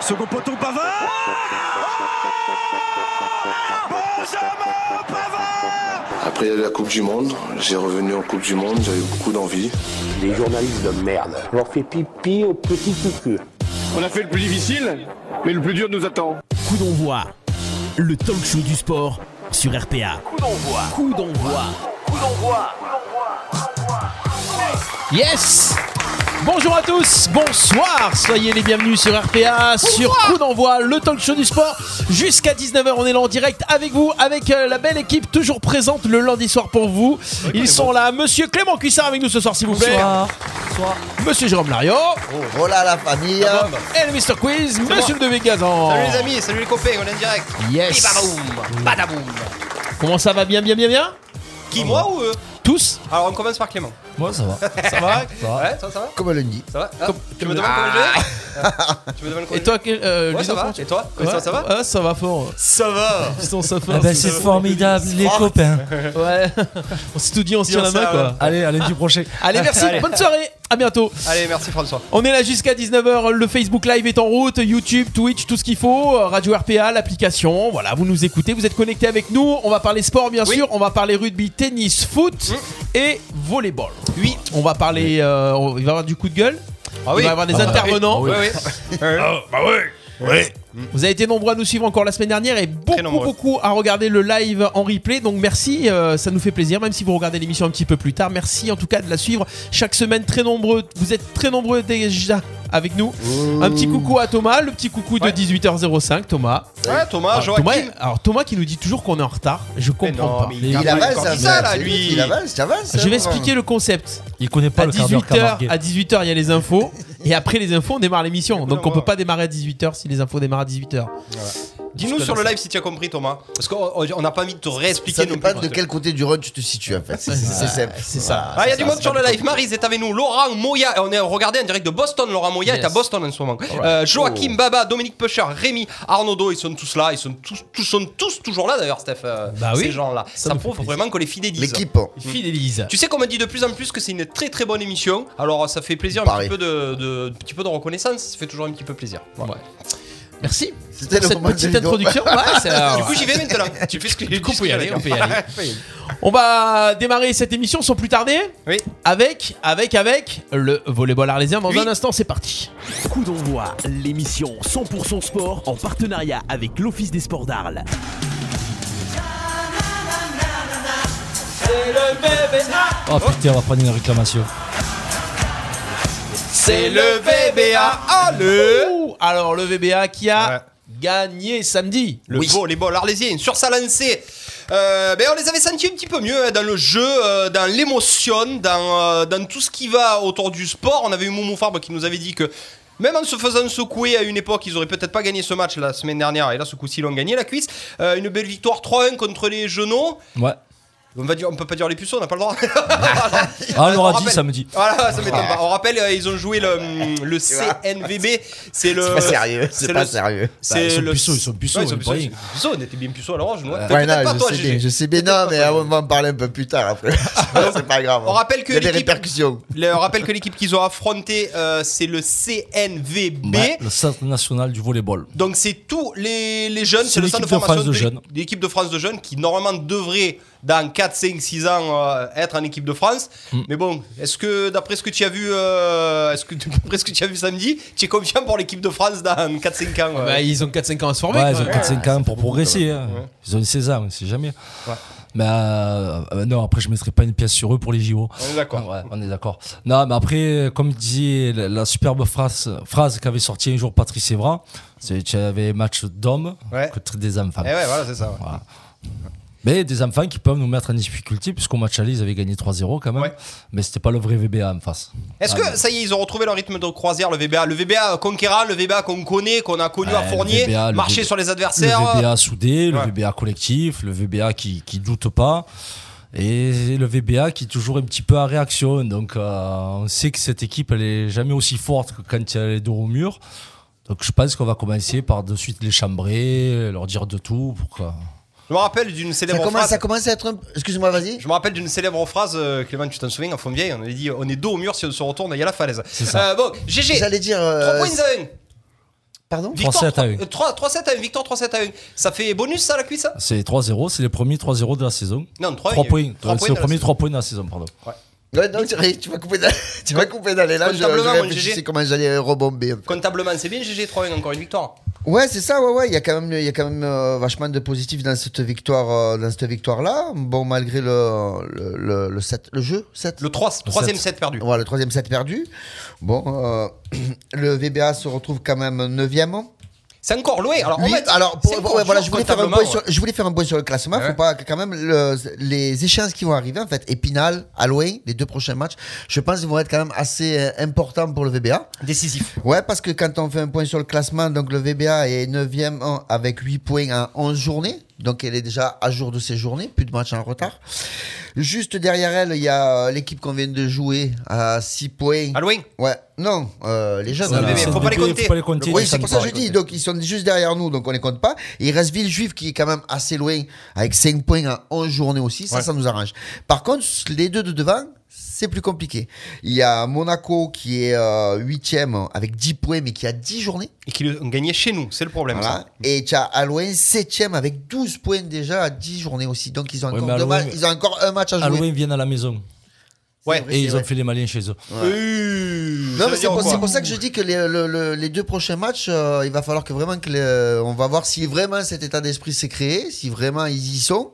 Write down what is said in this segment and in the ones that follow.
Second poteau Pavard Benjamin Pavard Après, il y a eu la Coupe du Monde. J'ai revenu en Coupe du Monde. J'avais beaucoup d'envie. Les journalistes de merde. On leur fait pipi au petit cucu. On a fait le plus difficile, mais le plus dur nous attend. Coup d'envoi, le talk show du sport sur RPA. Coup d'envoi. Coup d'envoi. Coup d'envoi. Yes Bonjour à tous, bonsoir, soyez les bienvenus sur RPA, sur Coup d'envoi, le talk show du sport. Jusqu'à 19h, on est là en direct avec vous, avec euh, la belle équipe toujours présente le lundi soir pour vous. Ils sont là, monsieur Clément Cuissard avec nous ce soir, s'il vous plaît. Monsieur Jérôme Lario. Oh là la famille Et le Mr. Quiz, monsieur le de Gazan. Salut les amis, salut les copains, on est en direct. Yes. Badaboum. Comment ça va bien, bien, bien, bien Qui, moi ou eux Tous Alors on commence par Clément. Moi, ça va. Ça va Ça va? Ouais, ça, ça va? Comme lundi. Ça va? Ah, Tu me demandes comment je vais Tu me demandes comment Et toi, quel- euh, Ouais, Ludo, ça va. Et toi? Ça, va? Ouais, ça va fort. Ça va ça Eh ben, c'est formidable, les copains. Ouais, on s'est tout dit, on se tient la main quoi. Allez, à lundi prochain. Allez, merci, Allez. bonne soirée, à bientôt. Allez, merci François. On est là jusqu'à 19h, le Facebook Live est en route, YouTube, Twitch, tout ce qu'il faut, euh, Radio RPA, l'application, voilà, vous nous écoutez, vous êtes connectés avec nous, on va parler sport bien Oui. sûr, on va parler rugby, tennis, foot Mm. et volleyball. Oui. On va parler, euh, on- il va y avoir du coup de gueule, Ah il va y avoir des intervenants. Oui, oui. Vous avez été nombreux à nous suivre encore la semaine dernière et beaucoup beaucoup à regarder le live en replay. Donc merci, euh, ça nous fait plaisir. Même si vous regardez l'émission un petit peu plus tard, merci en tout cas de la suivre chaque semaine. Très nombreux, vous êtes très nombreux déjà avec nous. Un petit coucou à Thomas, le petit coucou de Ouais. 18h05, Thomas. Ouais, Thomas, Alors. Thomas, alors Thomas qui nous dit toujours qu'on est en retard. Je Mais comprends non, pas. mais Il pas avance, ça, ça, là, lui. Il avance. Je vais hein. expliquer le concept. Il connaît pas À le quart d'heure qu'a 18h, marqué. à 18h, il y a les infos. Et après les infos, on démarre l'émission. Donc on peut pas démarrer à 18h si les infos démarrent à 18h. Dis-nous sur le live si tu as compris, Thomas. Parce qu'on on n'a pas envie de te réexpliquer Ça non dépend plus. de quel côté du run tu te situes en fait. C'est simple. C'est ça. Ah, il y a du monde sur le live. Marise est avec nous. Laurent Moya. On est regardé en direct de Boston. Laurent Moya est à. Boston en ce moment. Euh, Joachim Baba, Dominique Pecher, Rémi, Arnaudot, ils sont tous là. Ils sont tous, tous, sont tous toujours là d'ailleurs, Steph. euh, Bah oui. Ces gens-là. Ça prouve vraiment qu'on les fidélise. L'équipe. Fidélise. Tu sais qu'on me dit de plus en plus que c'est une très très bonne émission. Alors ça fait plaisir un petit peu de, de- un petit peu de reconnaissance. Ça fait toujours un petit peu plaisir. Voilà. Merci. C'était Pour cette petite introduction. Ouais, Du coup j'y vais maintenant. tu fais ce que Du coup, on peut y aller, on peut y aller. On va démarrer cette émission sans plus tarder. Oui. Avec, avec, avec le volleyball arlésien. Dans Oui. un instant, c'est parti. Coup d'envoi, l'émission 100% sport en partenariat avec l'Office des sports d'Arles. Oh putain, on va prendre une réclamation. C'est le VBA. Allez. Ouh, alors, le VBA qui a Ouais. gagné samedi. Le volleyball arlésien sur sa lancée. Euh, ben on les avait sentis un petit peu mieux hein, dans le jeu, euh, dans l'émotion, dans, euh, dans tout ce qui va autour du sport. On avait eu Moumou Farbe qui nous avait dit que même en se faisant secouer à une époque, ils auraient peut-être pas gagné ce match la semaine dernière. Et là, ce coup-ci, ils l'ont gagné la cuisse. Euh, une belle victoire 3-1 contre les Genoux. Ouais. On, va dire, on peut pas dire les puceaux, on n'a pas le droit. Ah, on l'aura dit rappelle- samedi. Voilà, ça m'étonne pas. On rappelle, euh, ils ont joué le, le CNVB. C'est le. C'est pas sérieux. C'est pas sérieux. C'est ils sont le- puceaux, ils sont puceaux, Ouais, ils sont puceaux. ils sont puceaux, on était bien puceaux à l'orange, Ouais, pas non, toi, je sais bien, je sais bien, non, mais on va en parler un peu plus tard après. C'est pas grave. On rappelle que Il y a des l'équipe- répercussions. Le- on rappelle que l'équipe qu'ils ont affrontée, euh, c'est le CNVB. Ouais, le Centre national du volleyball. Donc c'est tous les, les jeunes, C'est le centre de l'équipe de formation France de jeunes. l'équipe de France de jeunes qui normalement devrait dans 4, 5, 6 ans euh, être en équipe de France. Mm. Mais bon, est-ce que d'après ce que tu as vu euh, est-ce que d'après ce que tu as vu samedi, tu es confiant pour l'équipe de France dans 4, 5 ans euh? Bah, ils ont 4-5 ans à se former. Ouais, ils ont même. 4-5 ans pour progresser. hein. Ils ont une 16 ans, on sait jamais. Ouais. Mais euh, euh, non, après, je mettrai pas une pièce sur eux pour les JO. On est d'accord. Ouais, on est d'accord. Non, mais après, comme disait la, la superbe phrase, phrase qu'avait sorti un jour Patrice Evra, c'est tu avais match d'hommes Ouais. contre des enfants. Eh ouais, voilà, c'est ça. ouais. Voilà. Mais des enfants qui peuvent nous mettre en difficulté, puisqu'au match aller, ils avaient gagné 3-0 quand même. Ouais. Mais c'était pas le vrai VBA en face. Est-ce que ça y est, ils ont retrouvé leur rythme de croisière, le VBA Le VBA conquérant, le VBA qu'on connaît, qu'on a connu à le Fournier, le marcher VBA. sur les adversaires. Le VBA soudé, le Ouais. VBA collectif, le VBA qui, qui doute pas. Et le VBA qui est toujours un petit peu à réaction. Donc euh, on sait que cette équipe, elle est jamais aussi forte que quand il y a les dos au mur. Donc je pense qu'on va commencer par de suite les chambrer, leur dire de tout pour que. Je me rappelle d'une Ça célèbre commence, phrase. ça commence à être un... Excuse-moi, vas-y. Je me rappelle d'une célèbre phrase, euh, Clément, tu t'en souviens, en fond vieille, on avait dit on est dos au mur, si on se retourne, il y a la falaise. C'est ça. Euh, bon, GG, 3 J'allais dire... euh, points à 1. Pardon 3-7 à 1. 3, 3-7 à 1, victoire 3-7 à 1. Ça fait bonus ça la cuisse C'est 3-0, c'est les premiers 3-0 de la saison. Non, 3, 3 points. Trois C'est le dans la premier saison. 3 points de la saison, pardon. Ouais, non, tu, tu vas couper d'aller. Tu vas couper d'aller là. Je, je Comptablement, mon GG. comment j'allais rebomber. Comptablement, c'est bien GG 3-1, encore une victoire. Ouais, c'est ça, ouais, ouais. Il y a quand même, il y a quand même euh, vachement de positifs dans cette victoire, euh, dans cette victoire-là. Bon, malgré le, le, le, le, set- le jeu, 7. Le 3, troisième set perdu. Voilà, le troisième set perdu. Bon, euh, le VBA se retrouve quand même 9ème. C'est encore loin. Alors, alors, pour- ouais, voilà, je voulais, faire un point sur, je voulais faire un point sur le classement. Ouais. Faut pas quand même le- les échéances qui vont arriver, en fait, Épinal, Halloween, les deux prochains matchs, je pense qu'ils vont être quand même assez euh, importants pour le VBA. Décisif. Ouais, parce que quand on fait un point sur le classement, donc le VBA est 9e avec 8 points en 11 journées. Donc elle est déjà à jour de ses journées, plus de matchs en retard. Juste derrière elle, il y a l'équipe qu'on vient de jouer à 6 points. Halloween Ouais, non, euh, les jeunes. Le là. bébé, faut pas les compter. Faut pas les compter. Oui, c'est pour ça que je dis. Donc, ils sont juste derrière nous, donc on les compte pas. Et il reste Villejuif qui est quand même assez loin, avec 5 points en 11 journées aussi. Ça, Ouais. ça nous arrange. Par contre, les deux de devant, c'est plus compliqué. Il y a Monaco qui est 8ème avec 10 points, mais qui a 10 journées. Et qui ont gagné chez nous, c'est le problème. Voilà. ça. Et tu as Halloween 7ème avec 12 points déjà à 10 journées aussi. Donc, ils ont Ouais, encore, ils ont encore un match à jouer. Halloween viennent à la maison. Ouais. vrai, Et ils ont vrai. fait les malins chez eux. Euh, Non, mais c'est pour, ça que je dis que les, le- le- les deux prochains matchs, euh, il va falloir que vraiment que les- on va voir si vraiment cet état d'esprit s'est créé, si vraiment ils y sont.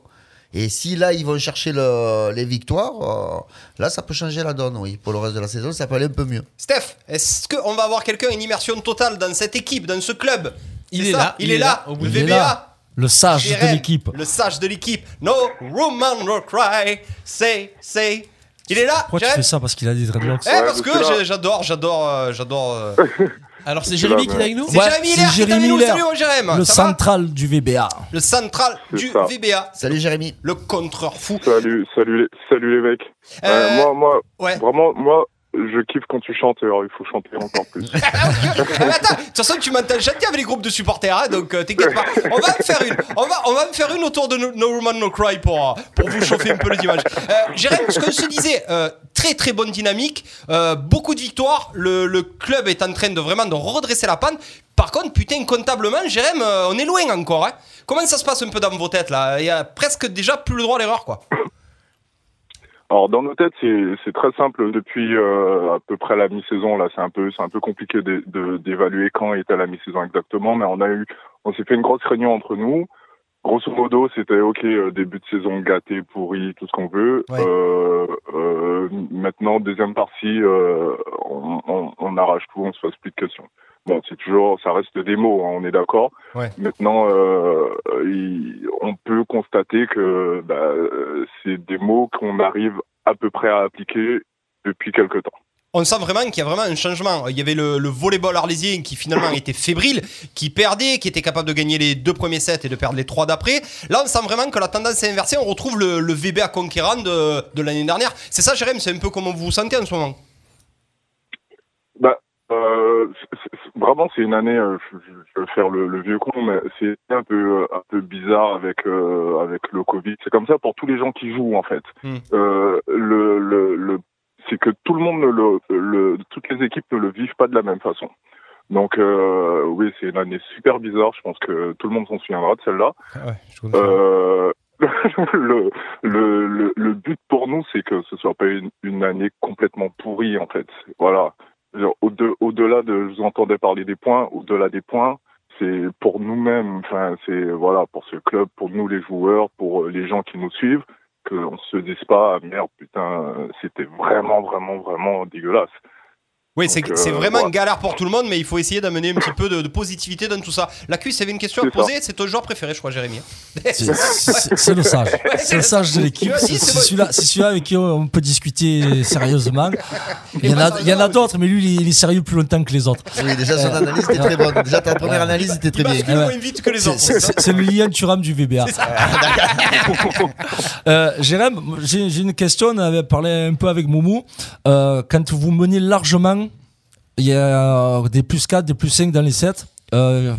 Et si là ils vont chercher le- les victoires, euh, là ça peut changer la donne, oui. Pour le reste de la saison, ça peut aller un peu mieux. Steph, est-ce qu'on va avoir quelqu'un une immersion totale dans cette équipe, dans ce club Il est là, il, est là, le Il est VBA. là. Le sage de l'équipe. Le sage de l'équipe. No woman will cry. Say, say. Il est là, Pourquoi tu Jérém fais ça? Parce qu'il a des dreadlocks. Eh, parce que j'ai- j'adore, j'adore, euh, j'adore. Alors c'est Jérémy qui est avec nous C'est Ouais, Jérémy c'est Hiller qui est Jérémy avec nous. Hiller. Salut, mon Jérém. Le Ça va central du VBA. Le central C'est du ça. VBA. Salut Jérémy. Le contreur fou. Salut, salut, les, salut les mecs. Euh, Euh, moi, moi, ouais. vraiment, moi, je kiffe quand tu chantes. Alors, il faut chanter encore plus. Ah, mais attends, de toute façon, tu m'entends chanter avec les groupes de supporters, hein, donc euh, t'inquiète pas. On va me faire une, on va, on va me faire une autour de No, No Woman No Cry pour, euh, pour vous chauffer un peu le dimanche. Euh, Jérém, ce que je te disais, euh, très très bonne dynamique, euh, beaucoup de victoires. Le, le club est en train de vraiment de redresser la panne. Par contre, putain, comptablement, Jérém, euh, on est loin encore. Hein. Comment ça se passe un peu dans vos têtes là? Il y a presque déjà plus le droit à l'erreur, quoi. Alors, dans nos têtes, c'est très simple. Depuis euh, à peu près la mi-saison, là, c'est un peu, c'est un peu compliqué d'évaluer quand était la mi-saison exactement. Mais on a eu, on s'est fait une grosse réunion entre nous. Grosso modo, c'était ok, euh, début de saison gâté, pourri, tout ce qu'on veut. Ouais. Euh, euh, maintenant, deuxième partie, euh, on, on, on arrache tout, on se pose plus de questions. Bon, c'est toujours, ça reste des mots, hein, on est d'accord. Ouais. Maintenant, euh, il- on peut constater que bah, euh, c'est des mots qu'on arrive à peu près à appliquer depuis quelque temps. On sent vraiment qu'il y a vraiment un changement. Il y avait le, le volleyball arlésien qui finalement était fébrile, qui perdait, qui était capable de gagner les deux premiers sets et de perdre les trois d'après. Là, on sent vraiment que la tendance est inversée. On retrouve le, le VBA conquérant de, de l'année dernière. C'est ça, Jérém C'est un peu comment vous vous sentez en ce moment? Bah, euh, vraiment, c'est une année. euh, je, vais faire le, le vieux con, mais c'est un peu euh, un peu bizarre avec euh, avec le Covid. C'est comme ça pour tous les gens qui jouent en fait. Hmm. Le, le, le c'est que tout le monde le, le toutes les équipes ne le vivent pas de la même façon. Donc euh, oui, c'est une année super bizarre. Je pense que tout le monde s'en souviendra de celle-là. Le, le, le, le but pour nous, c'est que ce soit pas une, une année complètement pourrie, en fait. Voilà. Au-delà de, je vous entendais parler des points, au-delà des points, c'est pour nous-mêmes, enfin, c'est, voilà, pour ce club, pour nous les joueurs, pour euh, les gens qui nous suivent, qu'on se dise pas, ah, merde, putain, euh, c'était vraiment, vraiment, vraiment dégueulasse. Oui, c'est euh, vraiment une galère pour tout le monde, mais il faut essayer d'amener un petit peu de, de positivité dans tout ça. La cuisse avait une question à poser. C'est ton joueur préféré, je crois, Jérémy. C'est- C'est le sage. C'est le sage de l'équipe. C'est celui-là avec qui on peut discuter sérieusement. Il y en a, il y en a d'autres, mais lui, il est sérieux plus longtemps que les autres. Oui, déjà son analyse était très bonne. Déjà ta première analyse était très Il bien. bascule ouais. moins vite que les C'est- le Lilian Thuram du VBA. euh, Jérém, j'ai j'ai une question. On avait parlé un peu avec Moumou. Euh, quand vous menez largement, il y a des plus 4, des plus 5 dans les 7. Euh,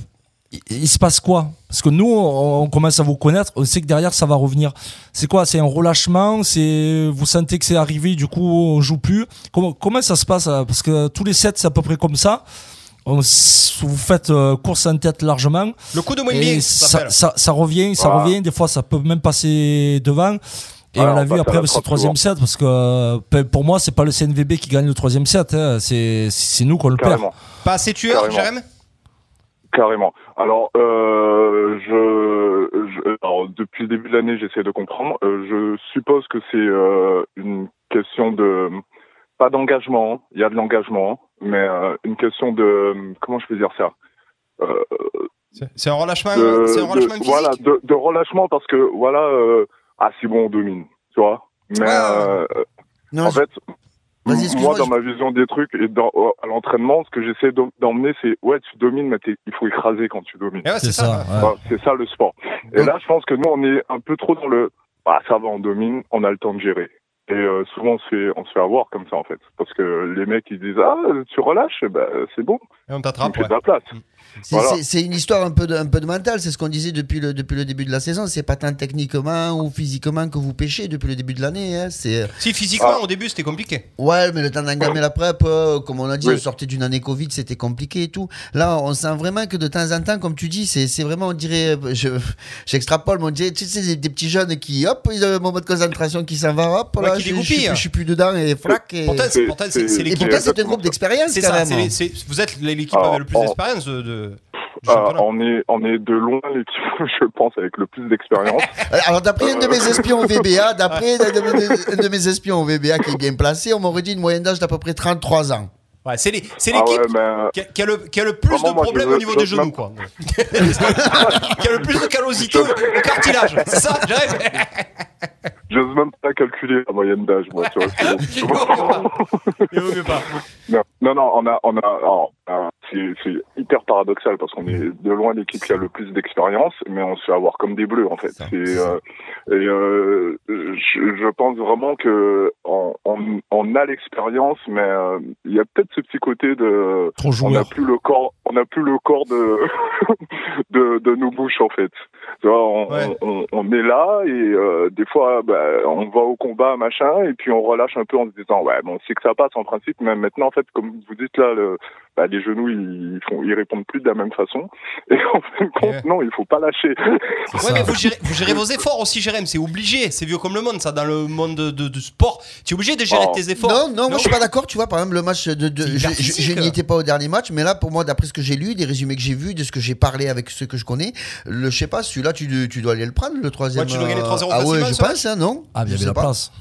il, il se passe quoi? Parce que nous, on, on commence à vous connaître, on sait que derrière ça va revenir. C'est quoi? C'est un relâchement? C'est vous sentez que c'est arrivé, du coup on joue plus? Comment comment ça se passe euh, Parce que tous les sets c'est à peu près comme ça. On vous faites euh, course en tête largement. Le coup de bien, ça ça, ça, revient, ça revient. Des fois, ça peut même passer devant. Et on l'a vu après avec ce troisième set parce que euh, pour moi, c'est pas le CNVB qui gagne le troisième set. hein. C'est c'est nous qu'on le perd. Carrément. Pas assez tueur. Jérém Carrément. Alors, euh, je, je- alors, depuis le début de l'année, j'essaie de comprendre. Euh, je suppose que c'est euh, une question de pas d'engagement. hein. Il y a de l'engagement, mais euh, une question de comment je peux dire ça? Euh, C'est c'est un relâchement, de, c'est un de- relâchement physique? voilà, de, de relâchement parce que voilà, euh, ah c'est bon, on domine, tu vois. Mais Ouais. euh, Non, en je- fait, moi dans je- ma vision des trucs et dans, à l'entraînement, ce que j'essaie d'em- d'emmener, c'est ouais, tu domines, mais il faut écraser quand tu domines. Eh ouais, C'est ça. ça. ouais. Voilà, c'est ça le sport. Et là, je pense que nous, on est un peu trop dans le ah ça va, on domine, on a le temps de gérer. Et euh, souvent, on se, fait, on se fait avoir comme ça, en fait. Parce que les mecs, ils disent Ah, tu relâches, bah, c'est bon, Et on t'attrape, ouais. de la place. C'est Voilà. c'est- c'est une histoire un peu de, un peu de mental, c'est ce qu'on disait depuis le, depuis le début de la saison. C'est pas tant techniquement ou physiquement que vous pêchez depuis le début de l'année. hein. C'est Si, physiquement, Ah. au début, c'était compliqué. ouais, mais le temps d'engamer la prep, euh, comme on a dit, Oui. on sortait d'une année Covid, c'était compliqué et tout. Là, on sent vraiment que de temps en temps, comme tu dis, c'est c'est vraiment, on dirait, euh, je j'extrapole, mais on dirait, tu sais, des, des petits jeunes qui, hop, ils ont un moment de concentration qui s'en va, hop, Ouais, là, qui je, je, je suis plus dedans et flac. Et, Pourtant, c'est C'est- pourtant, c'est- c'est c'est- et l'équipe. pourtant, c'est un groupe d'expérience C'est quand ça, même. c'est les- c'est- vous êtes l'équipe Ah, avec le plus on- d'expérience de, Ah, on est on est de loin l'équipe, je pense, avec le plus d'expérience. Euh, Alors, d'après un de mes espions au VBA, d'après un de, mes- un de mes espions au VBA qui est bien placé, on m'aurait dit une moyenne d'âge d'à peu près 33 ans. Ouais, c'est ah l'équipe ouais, mais qui, a, qui a le, qui a le plus Vraiment, de moi, problèmes au niveau des genoux, quoi. qui a le plus de callosité au, au cartilage. C'est ça, Jérém j'ose même pas calculer la moyenne d'âge, moi, tu vois. Il vaut mieux pas. Il vaut mieux pas. Non, non, non, on a, on a, alors, euh, c'est, hyper paradoxal parce qu'on est de loin l'équipe qui a le plus d'expérience, mais on se fait avoir comme des bleus en fait. Ça, euh, et euh, je, je pense vraiment que on, on, on a l'expérience, mais euh, il y a peut-être ce petit côté de, Trop on n'a plus le corps, on n'a plus le corps de, de, de nos bouches en fait. Tu vois, on, Ouais. on, on est là et euh, des fois, bah, on va au combat, machin, et puis on relâche un peu en se disant, ouais, bon, c'est que ça passe en principe, mais maintenant, en fait, comme vous dites là, le, bah, les genoux, ils font, ils répondent plus de la même façon. Et en fin de compte, Ouais. non, il faut pas lâcher. Ouais, mais vous gérez, vous gérez vos efforts aussi, Jérém. C'est obligé. C'est vieux comme le monde, ça. Dans le monde de, de- de sport, tu es obligé de gérer Oh. tes efforts. Non, non, moi je suis pas d'accord. Tu vois, par exemple, le match de. je n'y étais pas au dernier match, mais là, pour moi, d'après ce que j'ai lu, des résumés que j'ai vus, de ce que j'ai parlé avec ceux que je connais, le, je sais pas, celui-là, tu, tu dois aller le prendre, le troisième. Ouais, tu dois gagner 3-0 Ah ouais, je pense, hein, non? Ah, il y avait la pas. place.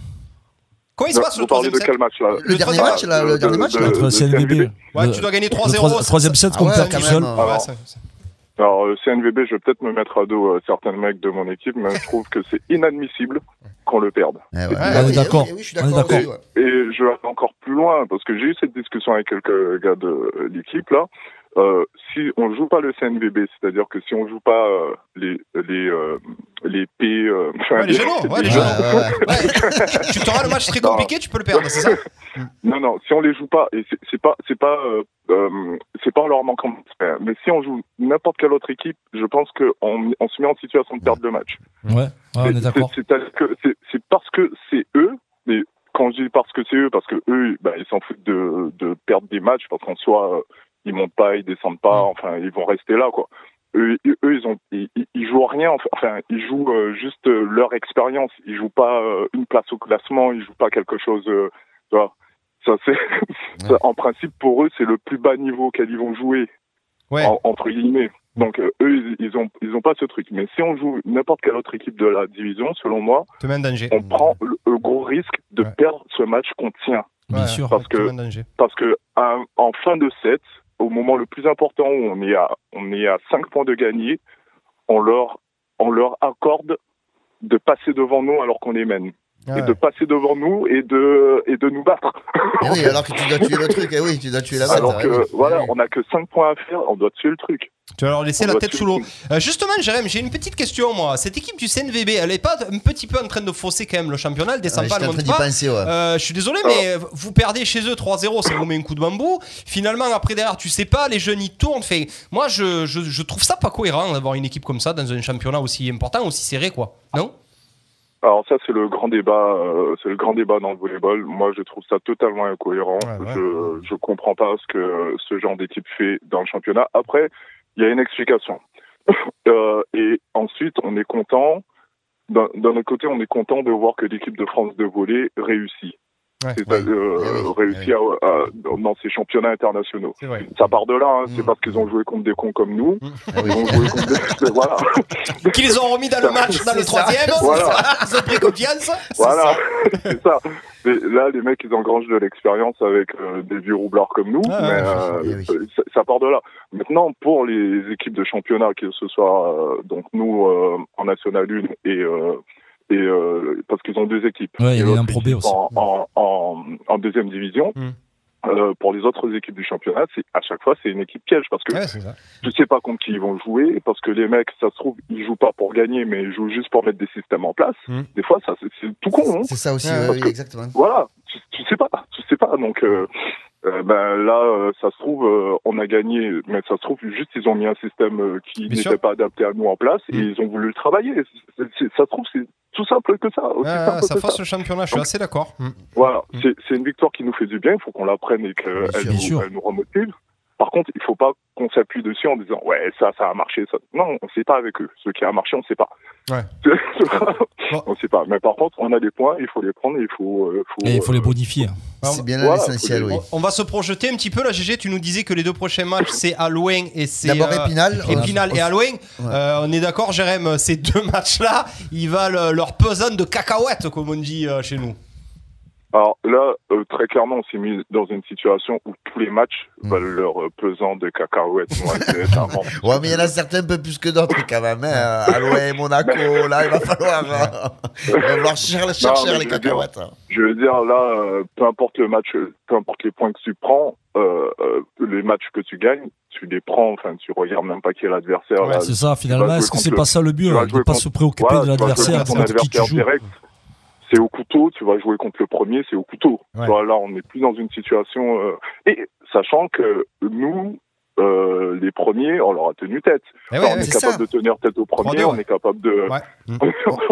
Comment il se passe le troisième de set quel match là? Le dernier match, là, le de- dernier match, de-. Contre de CNVB. Ouais, tu dois gagner le 3-0. troisi- troisième set Ah qu'on ouais, perd tout seul. Ah, Ouais, ça- Alors, euh, CNVB, je vais peut-être me mettre à dos euh, certains mecs de mon équipe, mais je trouve que c'est inadmissible qu'on le perde. Eh ouais. Ouais, Ah on est oui, d'accord. oui, oui, aussi, ouais. Et je vais aller encore plus loin, parce que j'ai eu cette discussion avec quelques gars de euh, l'équipe, là. Euh, si on joue pas le CNVB, c'est-à-dire que si on joue pas euh, les les euh, les P, euh, enfin, Ouais, les genoux, ouais, les tu t'auras le match très compliqué, tu peux le perdre, c'est ça Non, non, si on les joue pas, et c'est- pas, c'est pas, c'est pas en leur manquant de respect, mais si on joue n'importe quelle autre équipe, je pense qu'on on se met en situation de perdre le match. Ouais, ouais, on est d'accord. c'est- que parce que c'est eux, mais quand je dis parce que c'est eux, parce que eux, bah, ils s'en foutent de, de perdre des matchs, parce qu'en soi, euh, ils montent pas, ils descendent pas, enfin, ils vont rester là, quoi. Eux, ils- eux ils ont, ils, jouent rien, enfin, ils jouent euh, juste euh, leur expérience. Ils jouent pas euh, une place au classement, ils jouent pas quelque chose, euh, tu vois. Ça, c'est, en principe, pour eux, c'est le plus bas niveau auquel ils vont jouer Ouais. en- entre guillemets. Donc euh, eux, ils, ils ont ils ont pas ce truc. Mais si on joue n'importe quelle autre équipe de la division, selon moi, on prend le, le gros risque de Ouais. perdre ce match qu'on tient. Bien Ouais, sûr. Parce que-. Parce que à- en fin de set, au moment le plus important où on est à on est à 5 points de gagner, on leur on leur accorde de passer devant nous alors qu'on les mène. Et Ouais. de passer devant nous et de et de nous battre. Eh oui, alors que tu dois tuer le truc. Eh oui, tu dois tuer la bête. Alors eh que oui. voilà, on a que 5 points à faire, on doit tuer le truc. Tu vas leur laisser On la tête sous le l'eau. Euh, justement, Jérém, j'ai une petite question, moi. Cette équipe du CNVB, elle est pas un petit peu en train de fausser quand même le championnat Elle descend Ouais, pas, elle monte pas. penser, ouais. Euh, je suis désolé, mais vous perdez chez eux 3-0, ça vous met un coup de bambou. Finalement, après derrière, tu sais pas, les jeunes ils tournent. Fait, moi, je, je, je trouve ça pas cohérent d'avoir une équipe comme ça dans un championnat aussi important, aussi serré, quoi. Non? Alors ça c'est le grand débat, euh, c'est le grand débat dans le volleyball. Moi je trouve ça totalement incohérent. Ouais, ouais. Je je comprends pas ce que ce genre d'équipe fait dans le championnat. Après il y a une explication. Euh, et ensuite on est content. D'un d'un autre côté on est content de voir que l'équipe de France de volley réussit. Ouais. C'est-à-dire euh, oui, réussit à- à- dans ces championnats internationaux. C'est vrai. Ça part de là, hein. c'est Mm. parce qu'ils ont joué contre des cons comme nous. Oui. Ils ont joué contre des... voilà. Qui les ont remis dans le match, dans le C'est ça. troisième. Voilà. Ils ont pris confiance. Voilà, c'est ça. Mais là, les mecs, ils engrangent de l'expérience avec euh, des vieux roublards comme nous, Ah, mais euh, oui. ça, ça part de là. Maintenant, pour les équipes de championnat, que ce soit euh, donc nous euh, en National 1 et euh, et euh, parce qu'ils ont deux équipes. Ouais, il y a un Pro B aussi. En, en, en, en deuxième division. Mm. Euh, pour les autres équipes du championnat, c'est à chaque fois c'est une équipe piège parce que Ouais, tu sais pas contre qui ils vont jouer parce que les mecs, ça se trouve, ils jouent pas pour gagner, mais ils jouent juste pour mettre des systèmes en place. Mm. Des fois, ça c'est tout con. Hein C'est ça aussi, Ouais, ouais, que- exactement. voilà, tu, tu sais pas, tu sais pas. Donc euh, ben là, euh, ça se trouve, euh, on a gagné, mais ça se trouve juste ils ont mis un système euh, qui n'était pas adapté à nous en place et Mm. ils ont voulu le travailler. Ça se trouve c'est tout simple que ça. Aussi simple ouais, ça que ça. le championnat, je suis assez d'accord. Mm. Voilà, Mm. c'est une victoire qui nous fait du bien. Il faut qu'on la prenne et qu'elle nous, elle nous remotive. Par contre, il faut pas qu'on s'appuie dessus en disant ouais ça ça a marché ça. Non, on sait pas avec eux. Ce qui a marché, on sait pas. Ouais. On sait pas. Mais par contre, on a des points, il faut les prendre, il faut. euh, faut Et il faut les euh, bonifier. C'est bien là Voilà, l'essentiel, oui. On, va se projeter un petit peu là, GG. Tu nous disais que les deux prochains matchs c'est Alouin et c'est D'abord euh, Épinal. Épinal et Alouin. Euh, on est d'accord, Jérém, ces deux matchs-là, ils valent leur pesant de cacahuètes, comme on dit euh, chez nous. Alors là, euh, très clairement, on s'est mis dans une situation où tous les matchs Mm. valent leur euh, pesant de cacahuètes. Moi. Ouais, mais il y en a certains un peu plus que d'autres quand même. Hein. Aloué, Monaco, là, il va falloir, euh, il va falloir cher- chercher mais les dire- cacahuètes. hein. Je veux dire, là, euh, peu importe le match, peu importe les points que tu prends, euh, euh, les matchs que tu gagnes, tu les prends, enfin, tu regardes même pas qui est l'adversaire. Ouais. C'est ça, finalement, est-ce que c'est le- pas ça le but hein, De jouer ne pas contre- se préoccuper Voilà, de l'adversaire, contre ton contre qui tu adversaire joues. direct. C'est au couteau, tu vas jouer contre le premier, c'est au couteau. Ouais. Tu vois, là, on n'est plus dans une situation. euh, Et sachant que nous, euh, les premiers, on leur a tenu tête. Enfin, on est capable ça. de tenir tête au premier, 3-2, on est capable de. Ouais.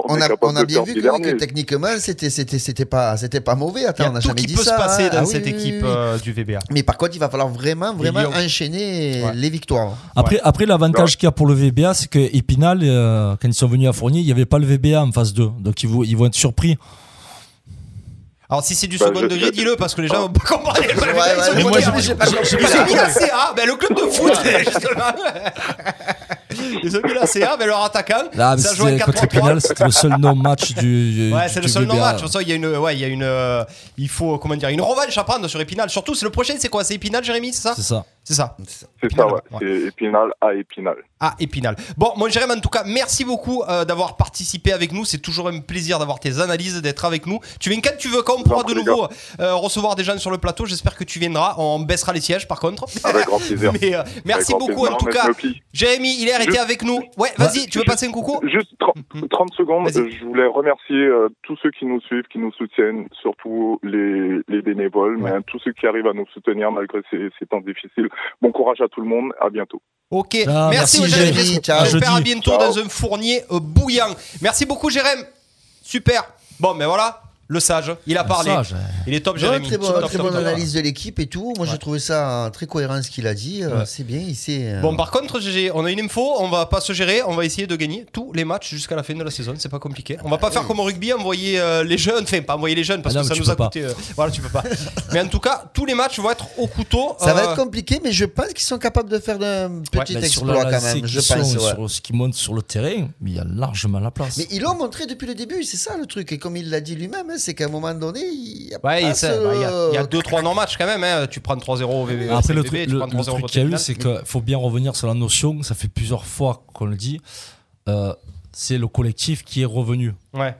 on, a, capable on a de bien vu que, oui, que techniquement, c'était, c'était, c'était pas, c'était pas mauvais. Il y Attends, a on n'a tout jamais qui dit peut ça. se passer hein. dans Ah oui, cette oui, équipe oui, oui. euh, du VBA. Mais par contre, il va falloir vraiment, vraiment enchaîner Ouais. les victoires. Après, après l'avantage qu'il y a pour le VBA, c'est que Épinal, euh, quand ils sont venus à Fournier, il n'y avait pas le VBA en phase 2. Donc ils vont, ils vont être surpris. Alors si c'est du Bah, second degré, dis-le parce que les gens vont pas comprendre. Ouais, ouais, Ils ont mais moi, j'ai- pas compris. Ils ont mis la CA, ben, le club de foot, justement. Ils ont mis la CA, mais leur attaquant, Là, mais ça contre 4-3-3. Épinal, c'était le seul non-match du, du- Ouais, c'est le seul non-match. De toute façon, il y a une, ouais, il y a une, euh, il faut, comment dire, une revanche à prendre sur Épinal. Surtout, c'est le prochain, c'est quoi? C'est Épinal, Jérémy, c'est ça? C'est ça. C'est ça. C'est ça, Épinal, ouais. ouais. C'est Épinal à Épinal. Ah, Épinal. Bon, mon Jérémy, en tout cas, merci beaucoup euh, d'avoir participé avec nous. C'est toujours un plaisir d'avoir tes analyses, d'être avec nous. Tu viens quand tu veux, quand on pourra de nouveau euh, recevoir des gens sur le plateau. J'espère que tu viendras. On baissera les sièges, par contre. Avec grand plaisir. Mais euh, merci Avec grand beaucoup, en tout cas. Jérémy Hilaire était Juste- avec nous. Ouais, vas-y, tu veux passer un coucou? Juste 30, Mhm. 30 secondes, je voulais remercier euh, tous ceux qui nous suivent, qui nous soutiennent, surtout les, les bénévoles, mais Ouais. hein, tous ceux qui arrivent à nous soutenir malgré ces, ces temps difficiles. Bon courage à tout le monde, à bientôt. Ok, Ah, merci, merci, Jérémy. J'espère à bientôt Ciao. dans un fournier euh, bouillant. Merci beaucoup, Jérémy. Super. Bon, mais voilà, le sage, il a parlé. Sage, Il est top, Jérémy. très, bon- Top, très top, bonne top. analyse de l'équipe et tout. Moi, j'ai trouvé ça euh, très cohérent ce qu'il a dit. Euh, Ouais. C'est bien, il sait. euh, Bon, par contre, GG, on a une info, on va pas se gérer, on va essayer de gagner tous les matchs jusqu'à la fin de la saison, c'est pas compliqué. On va pas faire comme au rugby, envoyer euh, les jeunes, enfin pas envoyer les jeunes parce Ah non, que ça nous a coûté. euh, voilà, tu peux pas. mais en tout cas, tous les matchs vont être au couteau. Ça va être compliqué, mais je pense qu'ils sont capables de faire un petit bah, exploit la quand même. Je pense. ouais. sur ce qui monte sur le terrain, mais il y a largement la place. Mais ils l'ont montré depuis le début, c'est ça le truc. Et comme il l'a dit lui-même, c'est qu'à un moment donné, il y a Ouais, pas ce- bah, y a- y a 2-3 non-matchs quand même. Hein. Tu prends 3-0 au VB. Après, le, truc, tu le, prends le 3-0 truc contre qu'il y a eu, c'est qu'il faut bien revenir sur la notion, ça fait plusieurs fois qu'on le dit, euh, c'est le collectif qui est revenu. Ouais.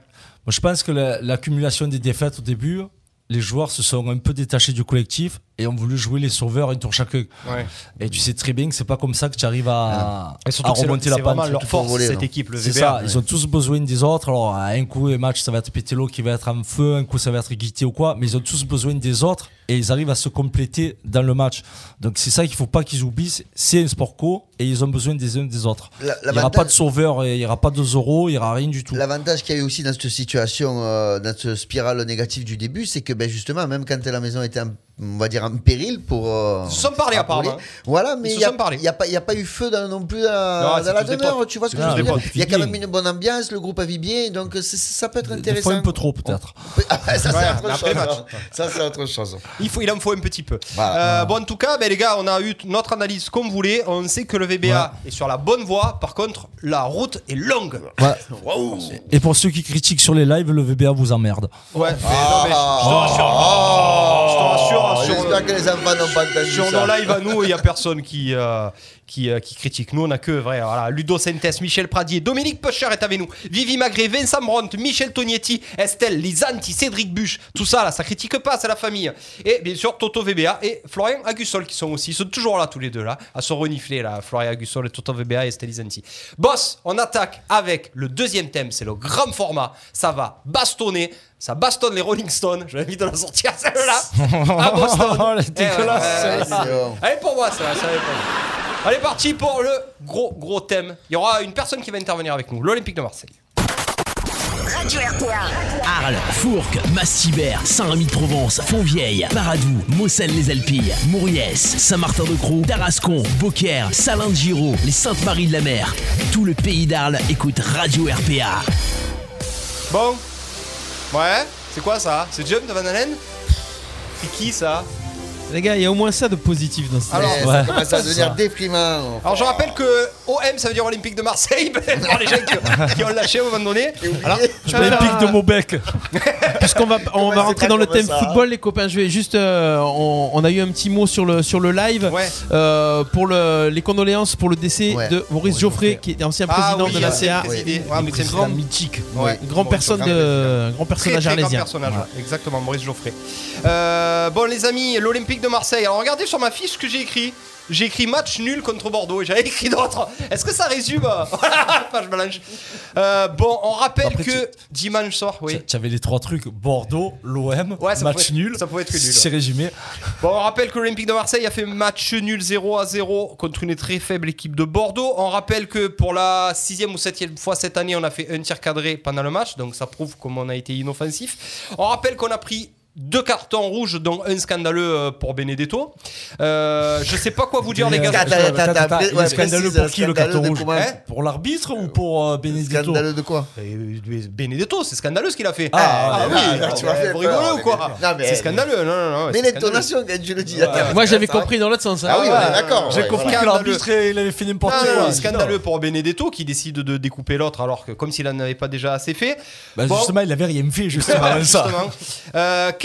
Moi, je pense que la- l'accumulation des défaites au début, les joueurs se sont un peu détachés du collectif et ont voulu jouer les sauveurs un tour chacun. Ouais. Et tu sais très bien que c'est pas comme ça que tu arrives à, Et surtout à c'est remonter la c'est pente. vraiment leur force, voler, cette équipe, le C'est VBA. ça, ils ont tous besoin des autres. Alors, à un coup, un match, ça va être Pételo qui va être en feu, un coup, ça va être Guité ou quoi, mais ils ont tous besoin des autres et ils arrivent à se compléter dans le match. Donc, c'est ça qu'il faut pas qu'ils oublient. c'est- C'est un sport co et ils ont besoin des uns des autres. La- il n'y aura pas de sauveur, il n'y aura pas de Zoro, il n'y aura rien du tout. L'avantage qu'il y a eu aussi dans cette situation, euh, dans cette spirale négative du début, c'est que ben, justement, même quand la maison était, en- on va dire, en péril pour. euh, Ils se sont parlé, pour apparemment. appeler. Voilà, mais il n'y a, a, pas- il y a pas eu feu dans- non plus dans, Non, c'est dans la des demeure. Tu vois ce que Ah, je veux des dire potes. Il y a quand même une bonne ambiance, le groupe a vu bien, donc c'est- ça peut être Des intéressant. fois un peu trop, peut-être. Ah, ça, c'est Ouais, autre c'est autre chose. Il, faut, il en faut un petit peu. Voilà. Euh, bon, en tout cas, ben, les gars, on a eu notre analyse comme vous voulez. On sait que le VBA est sur la bonne voie. Par contre, la route est longue. Ouais. Et pour ceux qui critiquent sur les lives, le VBA vous emmerde. Ouais, mais non, mais je, je rassure. Je te rassure. sur- J'espère que les enfants n'ont pas entendu Sur ça. nos lives à nous, il n'y a personne qui, euh, qui, euh, qui critique. Nous, on a que vrai. Voilà, Ludo Sentes, Michel Pradier, Dominique Pocher est avec nous, Vivi Magré, Vincent Bront, Michel Tognetti, Estelle Lisanti, Cédric Buche. Tout ça, là, ça critique pas, c'est la famille. Et bien sûr, Toto VBA et Florian Agussol qui sont aussi. Ils sont toujours là, tous les deux, là, à se renifler, là, Florian Agussol et Toto VBA et Estelle Lisanti. Boss, on attaque avec le deuxième thème, c'est le grand format. Ça va bastonner. Ça bastonne les Rolling Stones. Je envie de la sortir celle-là. À Boston. Elle est Eh ouais, ouais, ouais, pour moi, ça, ça va être pour moi. Allez, parti pour le gros, gros thème. Il y aura une personne qui va intervenir avec nous, l'Olympique de Marseille. Radio RPA. Arles, Fourques, Massibert, Saint-Rémy-de-Provence, Fontvieille, Paradou, Mossel-les-Alpilles, Mouriès, Saint-Martin-de-Croix, Tarascon, Beaucaire, Salin de Giraud, les Saintes-Maries de la Mer. Tout le pays d'Arles écoute Radio RPA. Bon. Ouais, c'est quoi ça? C'est Jump de Van Halen? C'est qui ça? Les gars, il y a au moins ça de positif dans ce Alors, Ouais. ça commence à devenir déprimant. Alors je rappelle que OM ça veut dire Olympique de Marseille, pour les gens qui, qui ont lâché à un moment donné. Alors, je de Maubec. Puisqu'on va, on va rentrer dans le thème ça. football, les copains. Je vais juste, euh, on, on a eu un petit mot sur le sur le live Ouais. euh, pour le, les condoléances pour le décès Ouais. de Maurice Geoffrey, qui est ancien Ah président oui, de la CA. Oui. Ouais, mais c'est président un mythique. Ouais. grand personne grand de grand Très, personnage très grand arlésien. personnage, ouais. exactement, Maurice Geoffrey. Euh, bon, les amis, l'Olympique de Marseille. Alors, regardez sur ma fiche ce que j'ai écrit. J'ai écrit match nul contre Bordeaux et j'avais écrit d'autres. Est-ce que ça résume euh, Voilà, page blanche? Euh, bon, on rappelle Après, que dimanche soir, oui. Tu avais les trois trucs Bordeaux, l'OM, Ouais, match pouvait- nul. ça pouvait être que nul, C'est résumé. Bon, on rappelle que l'Olympique de Marseille a fait match nul 0 à 0 contre une très faible équipe de Bordeaux. On rappelle que pour la sixième ou septième fois cette année, on a fait un tir cadré pendant le match, donc ça prouve comme on a été inoffensif. On rappelle qu'on a pris deux cartons rouges, dont un scandaleux euh, pour Benedetto. Euh, je sais pas quoi vous dire, les gars. Scandaleux pour qui le carton rouge Hein Pour l'arbitre ou pour euh, Benedetto Scandaleux de quoi Euh, Benedetto, c'est scandaleux ce qu'il a fait. Ah, oui, ah, tu m'as fait vous peur, rigolez ou quoi C'est scandaleux, non, non, non. Mais l'intonation, tu le dis. Moi, j'avais compris dans l'autre sens. hein. Ah oui, d'accord. J'ai compris que l'arbitre il avait fait n'importe quoi. scandaleux pour Benedetto qui décide de découper l'autre alors que comme s'il n'en avait pas déjà assez fait. Bah. Justement, il avait rien fait, justement.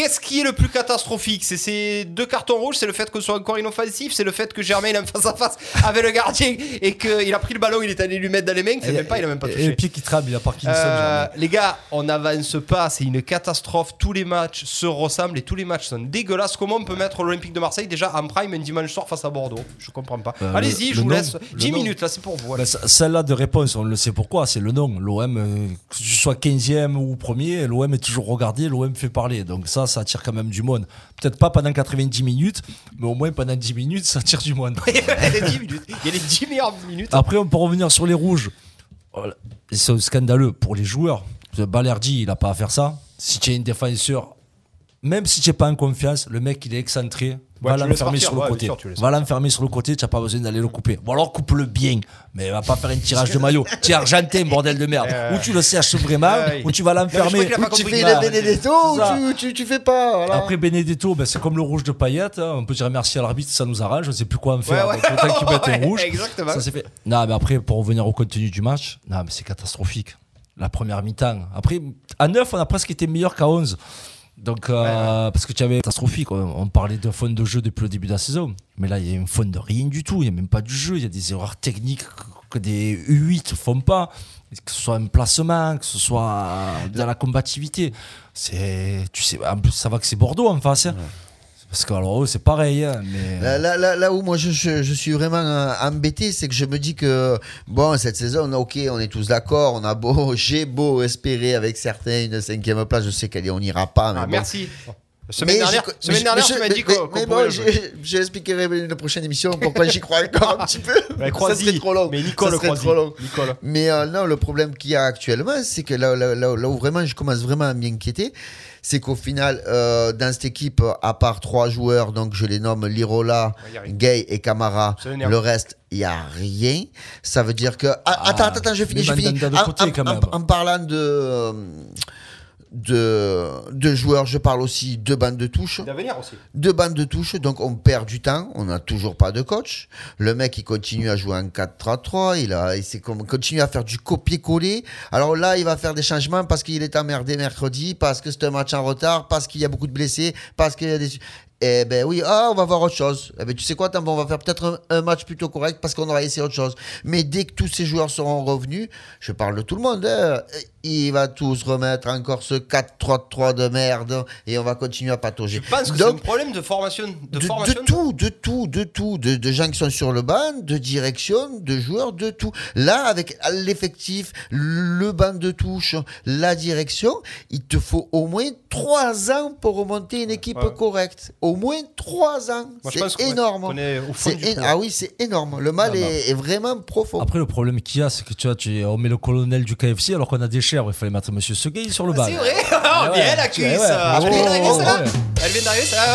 Qu'est-ce qui est le plus catastrophique C'est ces deux cartons rouges, c'est le fait qu'on soit encore inoffensif, c'est le fait que Germain il est face à face avec le gardien et qu'il a pris le ballon, il est allé lui mettre dans les mains, il même pas, il a même pas Et touché. le pied qui tremble, il a Parkinson. Euh, les gars, on n'avance pas, c'est une catastrophe. Tous les matchs se ressemblent et tous les matchs sont dégueulasses. Comment on peut mettre l'Olympique de Marseille déjà en prime un dimanche soir face à Bordeaux? Je comprends pas. Euh, Allez-y, le- je vous laisse nom, 10 le nom. minutes là, c'est pour vous. Bah, ce- Celle-là de réponse, on le sait pourquoi, c'est le nom. L'OM, euh, que tu sois 15e ou premier, l'OM est toujours regardé, l'OM fait parler. Donc ça, ça attire quand même du monde. Peut-être pas pendant 90 minutes, mais au moins pendant 10 minutes, ça attire du monde. Il y a les 10 minutes. Il y a les 10 meilleures minutes. Après, on peut revenir sur les rouges. Voilà. C'est scandaleux pour les joueurs. Balerdi, il n'a pas à faire ça. Si tu es un défenseur, même si tu n'es pas en confiance, le mec, il est excentré. Ouais, va l'enfermer sur le ouais, côté. sûr, va l'enfermer sur le côté, tu n'as pas besoin d'aller le couper. Ou alors coupe-le bien, mais va pas faire un tirage de maillot. Tu es argentin, bordel de merde. Euh, Ou tu le sèches vraiment, ou tu vas l'enfermer. Ou tu fais le Benedetto ou tu, tu, tu fais pas. Voilà. Après Benedetto, ben, c'est comme le rouge de paillettes. hein. On peut dire merci à l'arbitre, ça nous arrange. On sait plus quoi en faire. Ouais, ouais. Autant qu'il mette un rouge. exactement. Ça fait. Non, mais après, pour revenir au contenu du match, non, mais c'est catastrophique. La première mi-temps. Après, à 9, on a presque été meilleur qu'à 11. Donc, euh, parce que tu avais catastrophique. On, parlait de fond de jeu depuis le début de la saison. Mais là, il y a un fond de rien du tout. Il n'y a même pas du jeu. Il y a des erreurs techniques que des U8 font pas, que ce soit un placement, que ce soit dans la combativité. C'est, tu sais, en plus, ça va que c'est Bordeaux en face. hein. Parce que alors eux, c'est pareil. hein, mais... Là, là, là- là où moi je, je- je suis vraiment euh, embêté, c'est que je me dis que bon cette saison, ok, on est tous d'accord, on a beau, j'ai beau espérer avec certains une cinquième place, je sais qu'on n'ira pas. Mais Ah, bon. merci. Semaine Mais dernière, semaine mais dernière je- tu m'as dit qu'on mais je, une prochaine émission pourquoi j'y crois encore un petit peu. Ça serait trop long. Mais Nicole, ça serait trop long. Nicole. Mais euh, non, le problème qu'il y a actuellement, c'est que là, là, là- là où vraiment je commence vraiment à m'inquiéter, c'est qu'au final, euh, dans cette équipe, à part trois joueurs, donc je les nomme Lirola, Ouais. Gay et Camara, le reste, il n'y a rien. Ça veut dire que. Ah, attends, attends, attends, je finis, je finis. En- en- même. en parlant de. euh, De, de joueurs, je parle aussi de bandes de touche. D'avenir aussi. Deux bandes de touche, donc on perd du temps, on n'a toujours pas de coach. Le mec, il continue à jouer en 4-3-3, il, a, il continue à faire du copier-coller. Alors là, il va faire des changements parce qu'il est emmerdé mercredi, parce que c'est un match en retard, parce qu'il y a beaucoup de blessés, parce qu'il y a des... Eh ben oui, ah, on va voir autre chose. Eh ben tu sais quoi, on va faire peut-être un, un match plutôt correct parce qu'on aura essayé autre chose. Mais dès que tous ces joueurs seront revenus, je parle de tout le monde, hein, il va tous remettre encore ce 4-3-3 de merde et on va continuer à patauger. Je pense que c'est un problème de formation. De, de, formation. de tout, de tout, de tout, de, de gens qui sont sur le banc, de direction, de joueurs, de tout. Là, avec l'effectif, le banc de touche, la direction, il te faut au moins trois ans pour remonter une équipe Ouais. correcte. Au moins trois ans. C'est est- énorme. est é- ah oui, c'est énorme. Le mal Ah bah. est, est vraiment profond. Après, le problème qu'il y a, c'est que tu vois, tu, on met le colonel du KFC alors qu'on a des chairs. Il fallait mettre Monsieur Seguin sur le banc. C'est vrai Ah Oh, ouais. Bien la cuisse Ouais, ouais. Elle vient d'arriver Oh, celle-là ouais. Elle vient d'arriver celle-là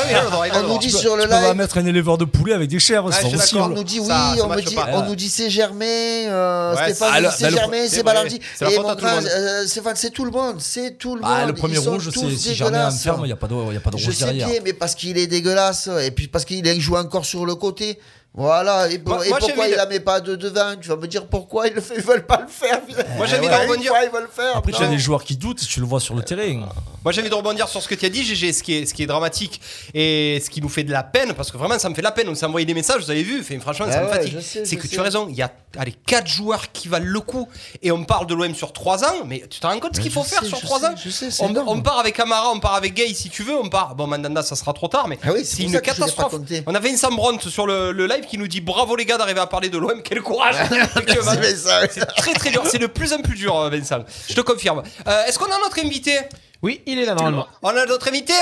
Ah On nous dit sur le tu peux pas live. mettre un éleveur de poulet avec des chairs, Ouais, c'est d'accord. On possible. nous dit oui, Ça- ça on, me dit, on nous dit c'est Germain, euh, Stéphane ah, c'est Germain, c'est. Balardi. Et mon tout le frère, monde. euh, Stéphane, c'est tout le monde, c'est tout le monde. Ah, le premier rouge, c'est si dégueulasses. ferme, il n'y a pas de, il y a pas de Je rouge sais derrière. bien, mais parce qu'il est dégueulasse et puis parce qu'il joue encore sur le côté. Voilà, et, pour- Moi- et moi, j'ai pourquoi il de- la met pas de devant Tu vas me dire pourquoi ils, le fait, ils veulent pas le faire. Moi, j'ai envie de Ouais, rebondir. une fois, ils veulent le faire. Après, tu as des joueurs qui doutent, tu le vois sur le terrain. Moi j'ai envie de rebondir sur ce que tu as dit GG, ce qui, est, ce qui est dramatique et ce qui nous fait de la peine, parce que vraiment ça me fait de la peine, on s'est envoyé des messages, vous avez vu, fait, franchement ça Ah me fatigue. C'est que sais. tu as raison, il y a allez, 4 joueurs qui valent le coup et on parle de l'OM sur 3 ans, mais tu te rends compte ce qu'il faut faire sur je 3 sais, ans je sais, c'est on, part avec Amara, on part avec Gay si tu veux, on part. Bon, Mandanda ça sera trop tard, mais Ah c'est une catastrophe. On avait une Sam Brandt sur le, le live qui nous dit bravo les gars d'arriver à parler de l'OM, quel courage. C'est très très dur, c'est de plus en plus dur, euh, Vincent. Je te confirme. Euh, Est-ce qu'on a notre invité? Oui, il est là normalement. On a notre invité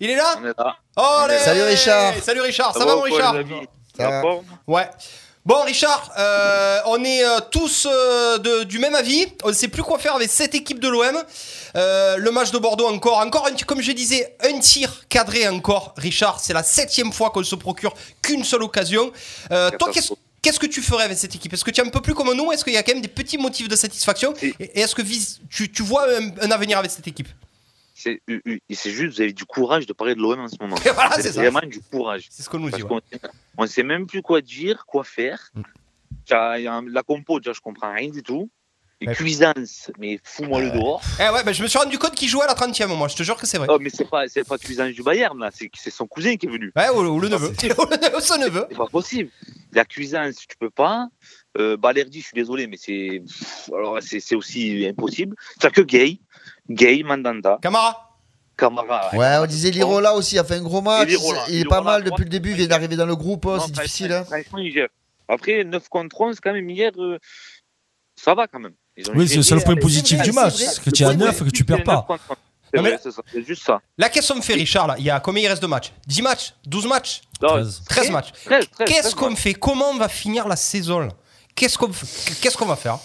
Il est là? On est là. Oh, allez Salut, Richard. Salut Richard, ça, Ça va va mon Richard? Ça va. Ouais. Bon Richard, euh, on est euh, tous euh, de- du même avis. On ne sait plus quoi faire avec cette équipe de l'OM. Le match de Bordeaux encore, encore un, comme je disais, un tir cadré encore. Richard, c'est la septième fois qu'on se procure qu'une seule occasion. Toi, qu'est-ce qu'est-ce que tu ferais avec cette équipe? Est-ce que tu es un peu plus comme nous? Est-ce qu'il y a quand même des petits motifs de satisfaction? Et, et est-ce que vis- tu, tu vois un, un avenir avec cette équipe? C'est euh, euh, c'est juste, vous avez du courage de parler de l'OM en ce moment. Voilà, c'est vraiment du courage. C'est ce qu'on nous dit. qu'on on sait même plus quoi dire, quoi faire. Mm. La compo, déjà, je comprends rien du tout. Ouais. Cuisance, mais fous-moi le dehors. Eh ouais, bah, je me suis rendu compte qu'il jouait à la 30 e moi, je te jure que c'est vrai. Oh, mais c'est pas, pas Cuisance du Bayern, là. C'est son cousin qui est venu. Ouais, ou, ou le neveu. Son neveu. C'est pas possible. La Cuisance, tu peux pas. Euh, Balerdi, je suis désolé, mais c'est. Alors, c'est aussi impossible. Tu que Gay, Gay, Mandanda, Camara Camara. Ouais, on disait Lirola aussi a fait un gros match. Lirola. Il est Lirola, pas mal depuis le début. Il vient d'arriver dans le groupe. oh, C'est difficile. hein. Il. Après, 9 contre 11, quand même, hier, euh, ça va quand même. Ils ont Oui, c'est le seul point positif du match, que tu es à Le point 9 et que tu perds pas. 9 contre 11. C'est Non, mais- juste ça. La question me fait Richard là, il y a combien il reste de matchs? 10 matchs? 12 matchs? Non, 13. 13 matchs 13, 13, Qu'est-ce 13 qu'on fait? Comment on va finir la saison? Qu'est-ce qu'on f- qu'est-ce qu'on va faire?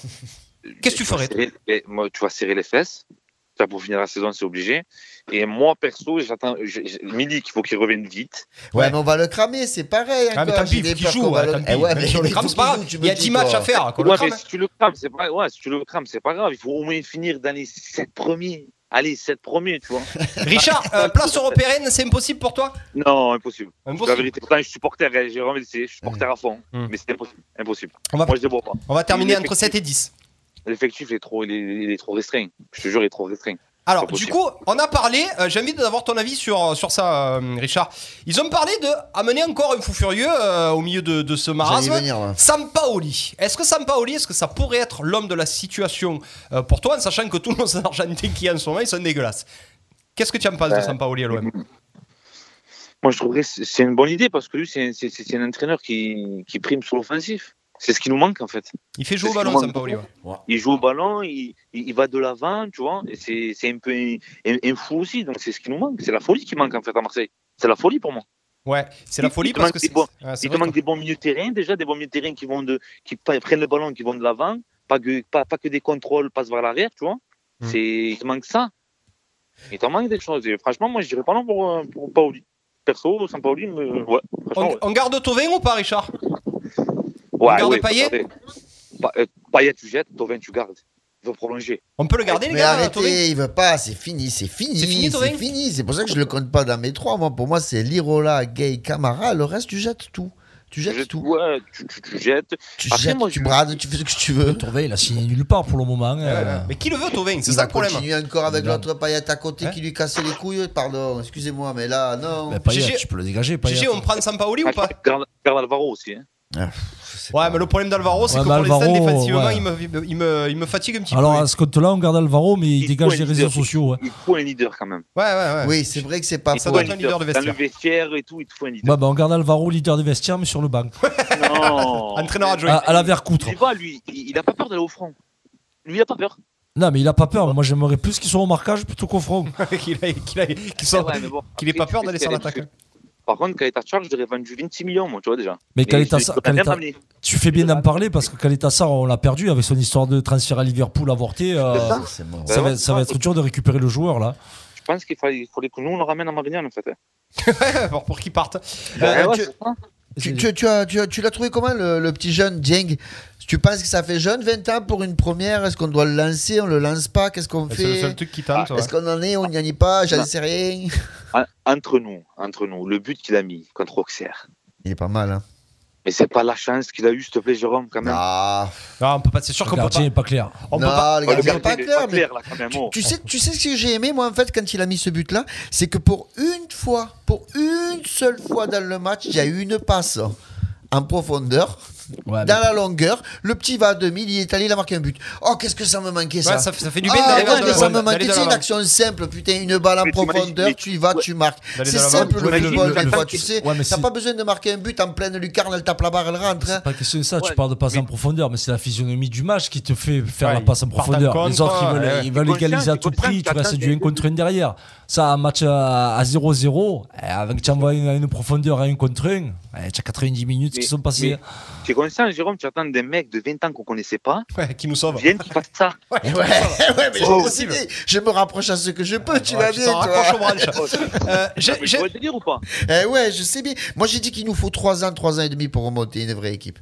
Qu'est-ce que tu ferais serrer- moi, Tu vas serrer les fesses. Ça, pour finir la saison, c'est obligé. Et moi, perso, j'attends. Milik, il faut qu'il revienne vite. Ouais, mais on va le cramer, c'est pareil. Ah, mais qu'il peurs joue, ouais, le-. Eh ouais, mais si on le il crame, c'est pas grave. Il y a me 10 dis, matchs à faire. le Ouais, mais si tu le crames, c'est pas. Ouais, si tu le crames, c'est pas grave. Il faut au moins finir dans les 7 premiers. Allez, 7 premiers, tu vois. Richard, euh, place européenne, c'est impossible pour toi? Non, impossible. La Impossible. vérité, pourtant, je suis supporter, hein, j'ai remis je suis supporter à fond. Mm. Mais c'est impossible. impossible. On va, Moi, je vois pas. on va terminer entre L'effectif- 7 et 10. L'effectif est trop, il est, il est trop restreint. Je te jure, il est trop restreint. Alors, du coup, on a parlé, euh, j'ai envie d'avoir ton avis sur, sur ça, euh, Richard. Ils ont parlé de amener encore un fou furieux euh, au milieu de, de ce marasme. Venir, ouais. Sampaoli. Est-ce que Sampaoli, est-ce que ça pourrait être l'homme de la situation euh, pour toi, en sachant que tous nos Argentins qui en ce moment, ils sont dégueulasses? Qu'est-ce que tu en penses de Ouais. Sampaoli à l'OM Moi, je trouverais que c'est c'est une bonne idée parce que lui, c'est c'est- c'est un entraîneur qui, qui prime sur l'offensif. C'est ce qui nous manque en fait. Il fait jouer au ballon, Sampaoli. ouais. Il joue au ballon, il, il, il va de l'avant, tu vois. et C'est c'est un peu un, un- un fou aussi. Donc c'est ce qui nous manque. C'est la folie qui manque en fait à Marseille. C'est la folie pour moi. Ouais, c'est la folie il te parce manque que des c'est. Il te manque des bons milieux de terrain, déjà des bons milieux de terrain qui vont de, qui prennent le ballon, qui vont de l'avant, pas que, pas, pas que des contrôles passent vers l'arrière, tu vois. Hmm. C'est, il te manque ça. Il te manque des choses. Et franchement, moi, je dirais pas non pour, euh, pour Paoli. Perso, sans Paoli, mais, ouais. On, Franchement, ouais. on garde Tovin ou pas, Richard? Ouais, garde Payet faut garder. Pa- euh, Payet, tu jettes, Tovin, tu gardes. Il veut prolonger. On peut le garder, les Mais gars, Tovin arrêtez, il veut pas, c'est fini, c'est fini. C'est fini, C'est fini, c'est pour ça que je le compte pas dans mes trois. Moi, pour moi, c'est Lirola, Gay, Camara. Le reste, tu jettes tout. Tu jettes Jette- tout. Ouais, tu, tu, tu jettes. Tu Après, jettes, moi, tu je- brades, tu fais ce que tu veux. Tourvé, il a signé nulle part pour le moment. euh. Mais qui le veut, Tovin C'est Il ça le problème. continuer encore avec l'autre paillette à côté Hein qui lui cassait les couilles. Pardon, excusez-moi, mais là, non. Mais Payet, tu peux le dégager. Payet. GG, on prend Sampaoli ou pas? Garde, garde Alvaro aussi. Hein. Ah, Ouais, pas. mais le problème d'Alvaro, c'est Ouais, que pour Alvaro, défensivement, ouais. il, me, il, me, il me fatigue un petit Alors peu. à ce compte-là, on garde Alvaro, mais il, Il dégage les un réseaux leader. sociaux. ouais. Il faut un leader quand même. Ouais, ouais, ouais. Oui, c'est vrai que c'est pas Il Ça doit être un leader de Dans le vestiaire. vestiaire et tout, il te faut un leader. Bah, bah, on garde Alvaro, leader des vestiaires, mais sur le banc. Non. Entraîneur adjoint. À, à la vercoutre. Tu vois, lui, il a pas peur d'aller au front. Lui, il a pas peur. Non, mais il a pas peur. Moi, j'aimerais plus qu'il soit au marquage plutôt qu'au front. qu'il ait, qu'il ait- qu'il soit- Ouais, mais bon, qu'il ait pas peur d'aller sur l'attaque. Par contre, Caleta Charge, je l'aurais vendu 26 millions, moi, tu vois déjà. Mais Caleta. Tu fais bien d'en parler parce que Caleta Sarr, on l'a perdu avec son histoire de transfert à Liverpool avorté. euh, ça. Ça, Ben va, ouais, ça va être dur de récupérer le joueur là. Je pense qu'il fallait, que nous, on le ramène à Marignane, en fait. Pour, pour qu'il parte. Euh, Ouais, ouais, tu- c'est ça. Tu, tu- tu as, tu, as- tu l'as trouvé comment le, le petit jeune Dieng? Tu penses que ça fait jeune 20 ans pour une première? Est-ce qu'on doit le lancer? On le lance pas? Qu'est-ce qu'on C'est le fait seul truc qui tente. ouais. Est-ce qu'on en est? On n'y en est pas? J'en Non. sais rien. En- Entre nous, entre nous, le but qu'il a mis contre Auxerre. Il est pas mal. Hein. Mais c'est pas la chance qu'il a eu, s'il te plaît, Jérôme, quand même. Ah, Non, on peut pas. C'est sûr qu'on peut pas. n'est pas clair. On peut non, pas. le Oh, gardien est gardien, pas il est clair. pas mais clair, là, quand même. tu, oh. tu sais, tu sais ce que j'ai aimé, moi, en fait, quand il a mis ce but-là? C'est que pour une fois, pour une seule fois dans le match, il y a eu une passe en profondeur. Ouais, dans la longueur, le petit va à 2000, il est allé, il a marqué un but. Oh, qu'est-ce que ça me manquait ça Ouais, ça, fait- ça fait du bien Ah, d'aller ça me manquait C'est une action simple, putain, une balle en Mais profondeur, tu y vas, tu marques. C'est simple le football, des fois, tu sais. T'as c'est- pas besoin de marquer un but en pleine lucarne, elle tape la barre, elle rentre. hein. C'est pas question de ça, tu parles de passe en profondeur, mais c'est la physionomie du match qui te fait faire la passe en profondeur. Les autres, ils veulent, ouais. ils veulent Ils égaliser à tout prix, tu restes qu'attends, du 1 contre 1 derrière. Ça, un match à, à 0-0, eh, avec tu envoies une, une profondeur à 1 contre 1, eh, tu as 90 minutes Mais- qui sont passées. Tu es conscient, Jérôme, tu attends des mecs de 20 ans qu'on connaissait pas, Ouais, qui nous sauve. viennent qui fassent ça. Ouais, ouais, mais Oh, je, possible. te je me rapproche à ce que je peux, tu Ouais, vas tu bien, t'en toi. raccroches aux branches. Euh, Tu vois le délire ou pas? Eh ouais, je sais bien. Moi, j'ai dit qu'il nous faut 3 ans, 3 ans et demi pour remonter une vraie équipe.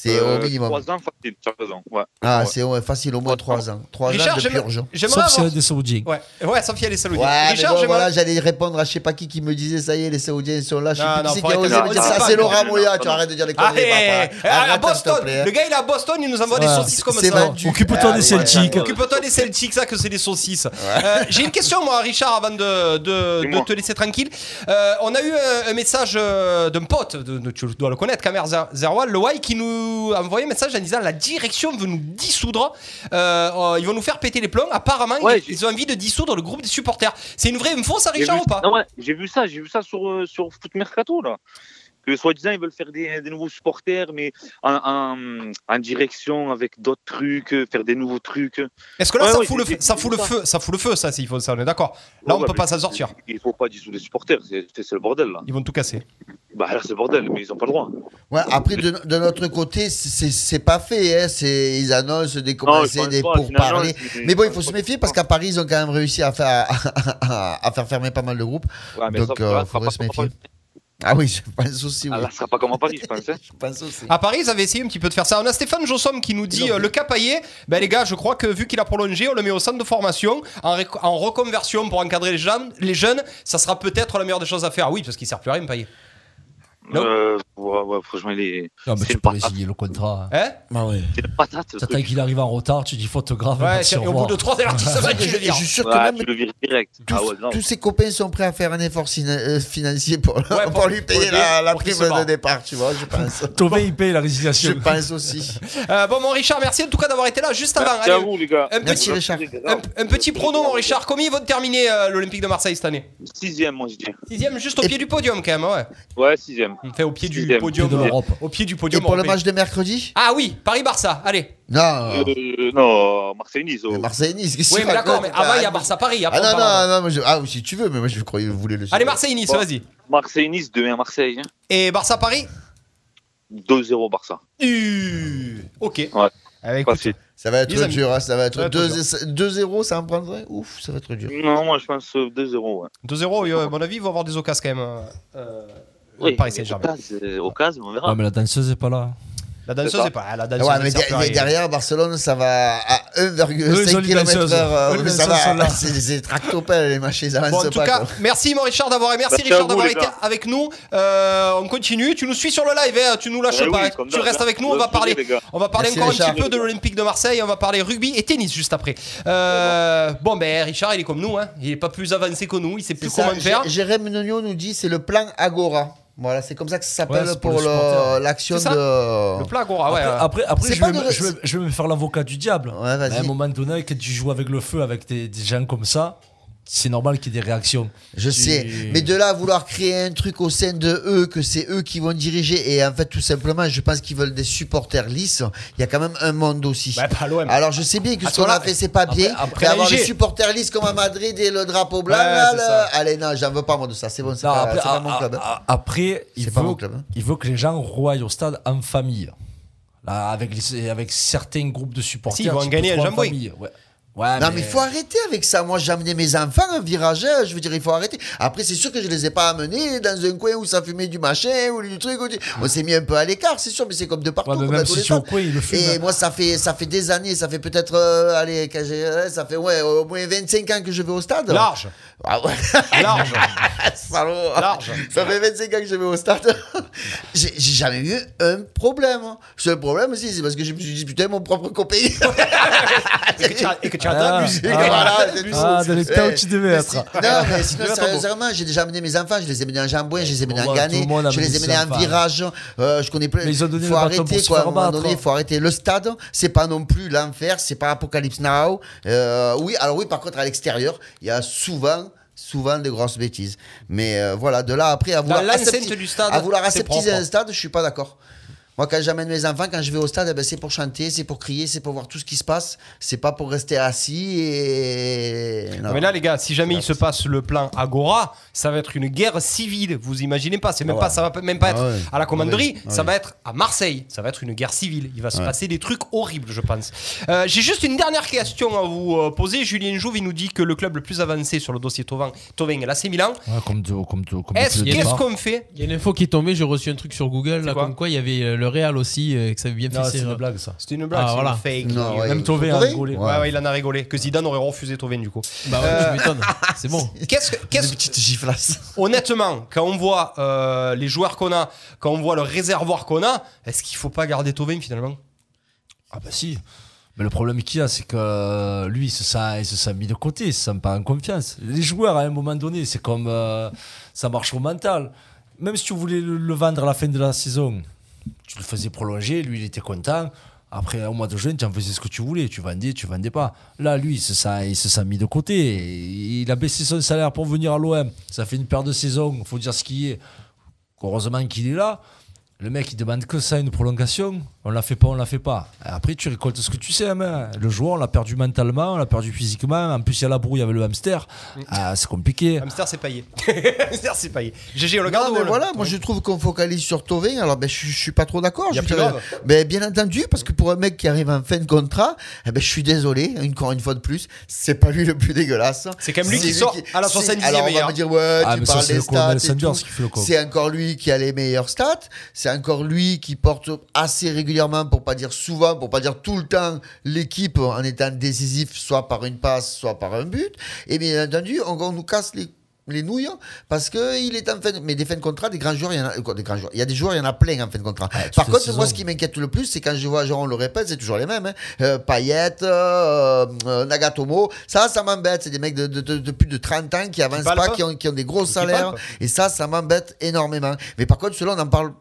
C'est Euh, au minimum. Trois ans, facile, tu as raison. Ouais. Ah, Ouais. c'est ouais, facile, au moins 3 ans. 3 ans Richard, de j'aimerais- purge. j'aimerais Sauf si avoir. elle est des Saoudiens. Ouais, ouais, sauf qu'il y a les Saoudiens. Ouais, Richard, bon, j'aimerais- voilà, j'allais répondre à je sais pas qui qui me disait ça y est, les Saoudiens sont là. Je sais plus non, qui qui a osé de- me dire ça. C'est Laurent Moya, tu arrêtes de dire les conneries. À Arrête, s'il te Boston. Le gars, il est à Boston, il nous envoie des Ah, saucisses comme ça. Occupe-toi Ah, des Celtics. Occupe-toi des Celtics, ça que c'est des saucisses. Euh, J'ai une question, moi, Richard, avant de, de, de te laisser tranquille. Euh, on a eu un, message euh, d'un pote, de, de- tu dois le connaître, Kamer Zer- Zerwal, le Y, qui nous a envoyé un message en disant la direction veut nous dissoudre. Euh, euh, ils vont nous faire péter les plombs. Apparemment, Ouais, ils, ils ont envie de dissoudre le groupe des supporters. C'est une vraie info, ça, Richard, vu- ou pas ouais, j'ai vu ça, j'ai vu ça sur, euh, sur Foot Mercato, là. Que soi-disant, ils veulent faire des, des nouveaux supporters, mais en, en, en direction avec d'autres trucs, euh, faire des nouveaux trucs. Est-ce que là, Ouais, ça, ouais, fout le, feu- ça fout le ça. feu Ça fout le feu, ça, s'il faut ça, on est d'accord. Là, on Ouais, peut pas s'en sortir. Il faut pas dissoudre les supporters, c'est le bordel, là. Ils vont tout casser. Bah là, c'est le bordel, mais ils ont pas le droit. Ouais, après, de, de notre côté, c'est- c'est pas fait. Hein. Ils annoncent des commencer, pense des pas, pourparlers. Mais bon, il faut se méfier parce qu'à Paris, ils ont quand même réussi à faire, à, à faire fermer pas mal de groupes. Ouais, mais Donc, il sera faudrait se méfier. Ah oui, je pense aussi. Oui. Ah, là, ce sera pas comme à Paris, je pense. hein. Je pense aussi. À Paris, ils avaient essayé un petit peu de faire ça. On a Stéphane Jossom qui nous dit euh, le Capaillé. Ben les gars, je crois que vu qu'il a prolongé, on le met au centre de formation en, ré- en reconversion pour encadrer les jeunes. Les jeunes, ça sera peut-être la meilleure des choses à faire. Oui, parce qu'il sert plus à rien, Payet. Euh, ouais, ouais, franchement, il est. Non, mais tu peux patate. signer le contrat. Hein Bah ouais. C'est une patate. T'attends qu'il arrive en retard, tu dis photographe. Ouais, et au bout de 3 avertissements, tu veux Je dire. je suis sûr que Ouais, même tu le vires direct. tous, Ah ouais, grave. tous ses copains sont prêts à faire un effort euh, financier pour, Ouais, pour, pour- lui payer la, la prime de départ, tu vois, je pense. Il paye la je résiliation. pense aussi. Euh, bon, mon Richard, merci en tout cas d'avoir été là juste avant. Merci à Allez, vous, les gars. un Merci petit, Richard. un, un petit prono, mon Richard. Combien ils vont terminer euh, l'Olympique de Marseille cette année? Sixième, moi, je dis. Sixième, juste au pied du podium quand même, ouais. Ouais, sixième. Fait au pied du Sixième. podium. Pied de l'Europe. Au pied du Et podium. pour le européen. match de mercredi? Ah oui, Paris-Barça, allez. Non. Euh, non, Marseille-Nice. oh. Marseille-Nice, qu'est-ce Oui, que mais tu d'accord, racontes mais avant il y a Barça-Paris. Ah après, on non, parlera. non, non, moi, je- ah si tu veux, mais moi je croyais que vous voulez le Allez, Marseille-Nice, Bon. vas-y. Marseille-Nice, 2-1 Marseille. hein. Et Barça-Paris 2-0 Barça. Euh, Ok. Ouais. Ah, bah, écoute, Facile. Ça va être amis. dur, hein, ça va Ça être va être 2-0, ça en prendrait? Ouf, ça va être dur. Non, moi, je pense euh, 2-0. Ouais. 2-0, et, euh, à mon avis, ils vont avoir des occasions quand même. euh, euh, Oui, Paris mais Saint-Germain. Euh, occasion, on verra. Ouais, mais la danseuse est pas là. La danseuse, c'est pas. La danseuse, Ouais, elle mais, sert der- plus à mais rien. derrière, Barcelone, ça va à Eux, ils ont 1,5 les danseuses. km/h. euh, ça danseuses sont là. va, c'est des tractopelles, les machins, avance Bon, en tout pas. cas, quoi. merci mon Richard d'avoir et merci, Richard d'avoir été gars. avec nous. Euh, on continue. Tu nous suis sur le live, hein, tu nous lâches Eh pas. oui, hein. tu restes hein. avec nous. On va parler. On va parler Merci, encore un petit peu de l'Olympique de Marseille. On va parler rugby et tennis juste après. Euh, bon, ben Richard, il est comme nous. Hein. Il est pas plus avancé que nous. Il sait plus comment faire. Jé- Jérém Nonio nous dit c'est le plan Agora. Voilà, c'est comme ça que ça s'appelle Ouais, pour l'action de. Le plat Agora, ouais. Après, après, je, vais de- me, je, vais, je vais me faire l'avocat du diable. Ouais, à un moment donné, quand tu joues avec le feu, avec des, des gens comme ça, c'est normal qu'il y ait des réactions. Je Tu- sais, mais de là à vouloir créer un truc au sein de eux, que c'est eux qui vont diriger, et en fait, tout simplement, je pense qu'ils veulent des supporters lisses. Il y a quand même un monde aussi. Pas. Alors, je sais bien que À ce qu'on a fait, c'est pas bien. après- Après, avoir des supporters lisses comme à Madrid et le drapeau blanc, Ouais, là, c'est là. ça. allez, non, j'en veux pas, moi, de ça. C'est bon, c'est pas, après, pas mon club. hein. après, il C'est pas veut, mon club, hein. il veut que les gens roient au stade en famille. Là, avec, les- avec certains groupes de supporters. Si, ils vont gagner en jambouille. Ouais. Ouais, Non mais il faut arrêter avec ça. Moi j'ai amené mes enfants un virage, euh, je veux dire il faut arrêter. Après c'est sûr que je les ai pas amenés dans un coin où ça fumait du machin ou du truc. ou du- On s'est mis un peu à l'écart, c'est sûr, mais c'est comme de partout. Ouais, mais comme même si coin, il le fume. Et moi ça fait ça fait des années, ça fait peut-être euh, allez euh, ça fait ouais au moins 25 ans que je vais au stade. Large. Ah ouais. Large. Salaud. Large. Ça fait 25 ans que je vais au stade. J'ai jamais eu un problème. Le seul problème, si, c'est parce que je me suis disputé avec mon propre copain. Et que tu as- et que tu as Ah. Et Ah. voilà. Ah, dans temps où tu devais être. Non, mais sinon, sérieusement, j'ai déjà amené mes enfants, je les ai menés en jambouin, je les ai menés en le a je les ai menés en virage. euh, je connais plein. Mais ils ont donné faut le arrêter, quoi. À un moment donné, il faut arrêter. Le stade, c'est pas non plus l'enfer, c'est pas Apocalypse Now. Euh, oui, alors oui, par contre, à l'extérieur, il y a souvent souvent des grosses bêtises. Mais euh, voilà, de là après à vouloir, asepti- du stade, à vouloir aseptiser un stade, je suis pas d'accord. Moi, quand j'amène mes enfants, quand je vais au stade, eh ben, c'est pour chanter, c'est pour crier, c'est pour voir tout ce qui se passe. C'est pas pour rester assis et. Non. Mais là, les gars, si jamais il se passe le plan Agora, ça va être une guerre civile. Vous imaginez pas C'est même Ah pas, ça va même pas être Ah ouais. à la commanderie. Ah ouais. Ça va être à Marseille. Ça va être une guerre civile. Il va se Ouais. passer des trucs horribles, je pense. Euh, J'ai juste une dernière question à vous euh, poser. Julien Jouve, il nous dit que le club le plus avancé sur le dossier Tovin, Tovin est l'AC Milan. Ouais, comme comme le qu'est-ce qu'on fait? Il y a une info qui est tombée, j'ai reçu un truc sur Google, là, quoi? comme quoi il y avait euh, le Real aussi, euh, que ça avait bien fait c'est une blague ça. C'était une blague, Ah, voilà. une fake. Non, news. ouais. Même Tové a rigolé. Ouais, ouais, il en a rigolé. Que Zidane aurait refusé Tovin du coup. Bah ouais, Euh, tu m'étonnes. C'est bon. Qu'est-ce que, petites giflasses. Honnêtement, quand on voit euh, les joueurs qu'on a, quand on voit le réservoir qu'on a, est-ce qu'il faut pas garder Tovin finalement? Ah bah si. Mais le problème qu'il y a, c'est que euh, lui, il se, sent, il se sent mis de côté, il se sent pas en confiance. Les joueurs, à un moment donné, c'est comme euh, ça marche au mental. Même si tu voulais le, le vendre à la fin de la saison, tu le faisais prolonger, lui, il était content. Après, au mois de juin, tu en faisais ce que tu voulais. Tu vendais, tu vendais pas. Là, lui, il se sent, il se mis de côté. Il a baissé son salaire pour venir à l'OM. Ça fait une paire de saisons, il faut dire ce qui est. Heureusement qu'il est là. Le mec, il demande que ça, une prolongation. On la fait pas, on la fait pas. Après, tu récoltes ce que tu sais. hein. Le joueur, on l'a perdu mentalement, on l'a perdu physiquement. En plus, il y a la brouille avec le hamster. Ah, c'est compliqué. Hamster, c'est paillé. Hamster, c'est paillé. GG, on le garde Non, mais le- voilà, moi je trouve qu'on focalise sur Tovin. Alors, ben, je, je suis pas trop d'accord. Ben, bien entendu, parce que pour un mec qui arrive en fin de contrat, eh ben, je suis désolé, encore une fois de plus, c'est pas lui le plus dégueulasse. C'est quand même lui C'est qui sort à la c'est- 70e Alors, on va me dire, ouais, Ah, tu parles c'est des stats. qui. C'est encore lui qui a les meilleures stats. C'est encore lui qui porte assez régulièrement, pour pas dire souvent, pour pas dire tout le temps, l'équipe en étant décisif, soit par une passe, soit par un but. Et bien entendu, on, on nous casse les les nouilles parce que il est en fin de... mais des fins de contrat des grands joueurs il y en a quoi, des grands joueurs. Il y a des joueurs il y en a plein en fin de contrat. Par contre moi ce qui m'inquiète le plus c'est quand je vois genre on le répète c'est toujours les mêmes hein. Euh, Payet euh, euh, Nagatomo. Ça ça m'embête. C'est des mecs de, de- de- de plus de 30 ans qui avancent pas qui ont, qui ont des gros Qui salaires. et ça ça m'embête énormément. Mais par contre cela on en parle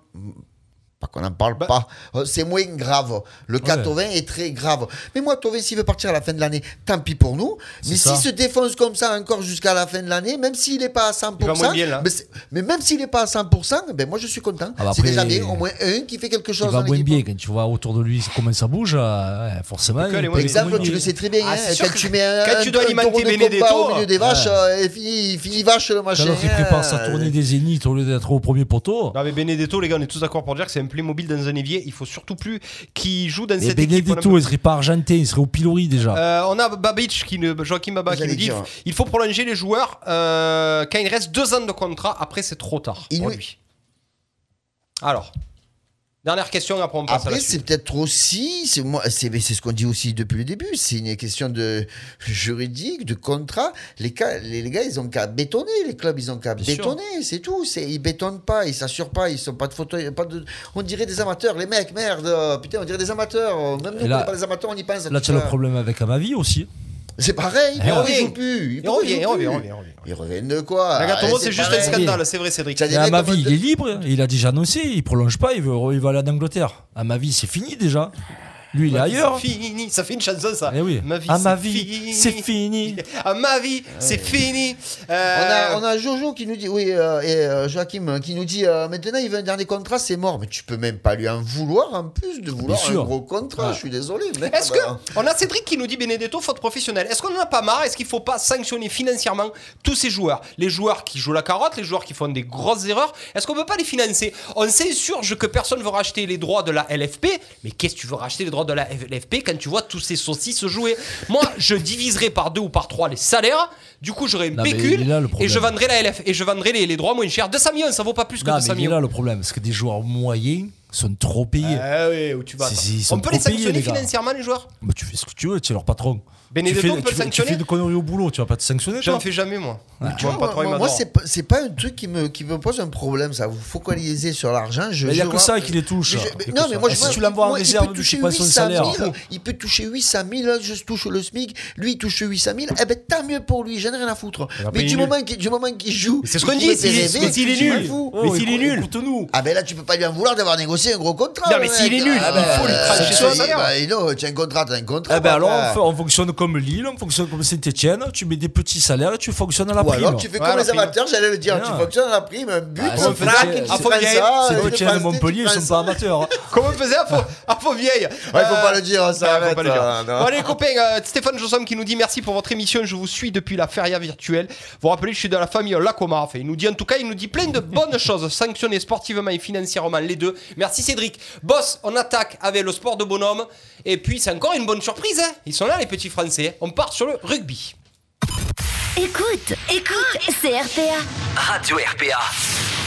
pas qu'on n'en parle Bah. pas. Euh, C'est moins grave. Le cas Ouais. Tovin est très grave. Mais moi, Tovin, s'il veut partir à la fin de l'année, tant pis pour nous. Mais s'il se défonce comme ça encore jusqu'à la fin de l'année, même s'il n'est pas à 100%, Il va moins bien, là. mais, mais même s'il n'est pas à 100%, ben moi je suis content. Ah bah c'est déjà bien. Au moins un qui fait quelque Il chose va dans moins bien quand tu vois autour de lui comment ça bouge, euh, forcément. Il être Exemple, moins tu bien. le sais très bien. Ah, hein, quand tu mets un, quand tu dois un alimenter de Benedetto, au milieu des vaches, euh, et fini, fini vache le machin. Alors qu'il prépare sa tournée des zéniths au lieu d'être au premier poteau. Non mais Benedetto les gars on est tous d'accord pour dire que c'est un Playmobil dans un évier il faut surtout plus qui joue dans Et cette équipe on a- Benedetto, il serait pas argentin, il serait au pilori déjà. Euh, on a Babic qui ne, Joachim Baba qui nous dit dire. il faut prolonger les joueurs euh, quand il reste deux ans de contrat après c'est trop tard pour lui alors dernière question après on passe à la Après, c'est peut-être aussi, c'est moi, c'est mais c'est ce qu'on dit aussi depuis le début, c'est une question de juridique, de contrat. Les, cas, les, les gars, ils ont qu'à bétonner, les clubs, ils ont qu'à Bien sûr. bétonner, c'est tout. C'est, ils bétonnent pas, ils s'assurent pas, ils sont pas de fauteuil, pas de. On dirait des amateurs, les mecs, merde, putain, on dirait des amateurs. Même nous, là- on n'est pas des amateurs, on y pense. Là, tu as le problème avec Amavi aussi. C'est pareil, Il il revient. joue plus. il revient il joue revient, il plus. revient, il revient. Ils reviennent de quoi Nagatomo Ah, c'est juste un scandale c'est vrai Cédric mecs Amavi, comme- il est libre, il a déjà annoncé, il prolonge pas, il veut, il va aller en Angleterre. Amavi, c'est fini déjà. Lui, il est ailleurs. C'est fini, ça fait une chanson ça. Eh oui. Ma vie, Ah, c'est ma vie, fini. c'est fini. Ah, ma vie, c'est fini. On Euh, a, on a Jojo qui nous dit, oui, euh, et euh, Joachim euh, qui nous dit, euh, maintenant il veut un dernier contrat, c'est mort. Mais tu peux même pas lui en vouloir en plus de vouloir un gros contrat. Je suis désolé. merde. Est-ce que on a Cédric qui nous dit Benedetto faute professionnelle. Est-ce qu'on en a pas marre? Est-ce qu'il faut pas sanctionner financièrement tous ces joueurs? Les joueurs qui jouent la carotte, les joueurs qui font des grosses erreurs. Est-ce qu'on peut pas les financer? On s'insurge que personne veut racheter les droits de la LFP, mais qu'est-ce que tu veux racheter les droits de la LFP quand tu vois tous ces saucisses jouer Moi, je diviserai par deux ou par trois les salaires. Du coup, j'aurai une pécule là, et je vendrai la LF et je vendrai les, les droits moins chers. 200 millions, ça vaut pas plus que Non, 200 mais millions. là le problème, parce que des joueurs moyens sont trop payés. Ah oui, où tu vas C'est- attends. c'est- ils sont On peut les sanctionner les financièrement, les joueurs Bah, tu fais ce que tu veux, tu es leur patron. Benedetto, tu fais, on peut tu le fais- tu sanctionner fais de conneries au boulot, tu vas pas te sanctionner J'en fais jamais, moi. Ouais. Tu vois, Moi, moi, moi, c'est pas, c'est pas un truc qui me, qui me pose un problème, ça. Vous focalisez sur l'argent. Je, Mais il y a je que vois- ça qui les touche. Mais je- mais non, mais moi, Et je si vois- tu l'envoies en réserve, peut tu sais pas son 800 salaire. 000, Il peut toucher 800 000, je touche le SMIC. Lui, il touche 800 000. Eh ben, tant mieux pour lui, j'en ai rien à foutre. Mais du moment, qu'il, du moment qu'il joue. C'est ce qu'on dit, mais s'il est nul. Mais s'il est nul. Écoute-nous. Ah ben là, tu peux pas lui en vouloir d'avoir négocié un gros contrat. Non, mais s'il est nul, Ah il ben, faut lui euh, trancher ça, son salaire. bah, non, tu as un contrat, tu as un contrat. Eh ben alors, on fonctionne comme Lille, on fonctionne comme Saint-Etienne, tu mets des petits salaires et tu fonctionnes à la Ou prime. alors tu fais Ouais, comme la les amateurs, j'allais le dire. Bien. Tu fonctionnes à la prime, un but, Ah, frac, c'est- tu ça, Saint-Etienne et Montpellier, ils sont pas amateurs. Comment on faisait à Faux, à Faux Vieille Ouais, faut pas le dire, ça Non, faut pas le dire. euh. Bon, allez, les copains, euh, Stéphane Jossom qui nous dit merci pour votre émission. Je vous suis depuis la feria virtuelle. Vous rappelez, je suis de la famille Lacomar. Enfin, il nous dit en tout cas, il nous dit plein de bonnes choses, sanctionner sportivement et financièrement les deux. Merci Cédric. Boss, on attaque avec le sport de bonhomme. Et puis, c'est encore une bonne surprise. hein. Ils sont là, les petits Français. On part sur le rugby. Écoute, écoute, c'est RPA. Radio RPA.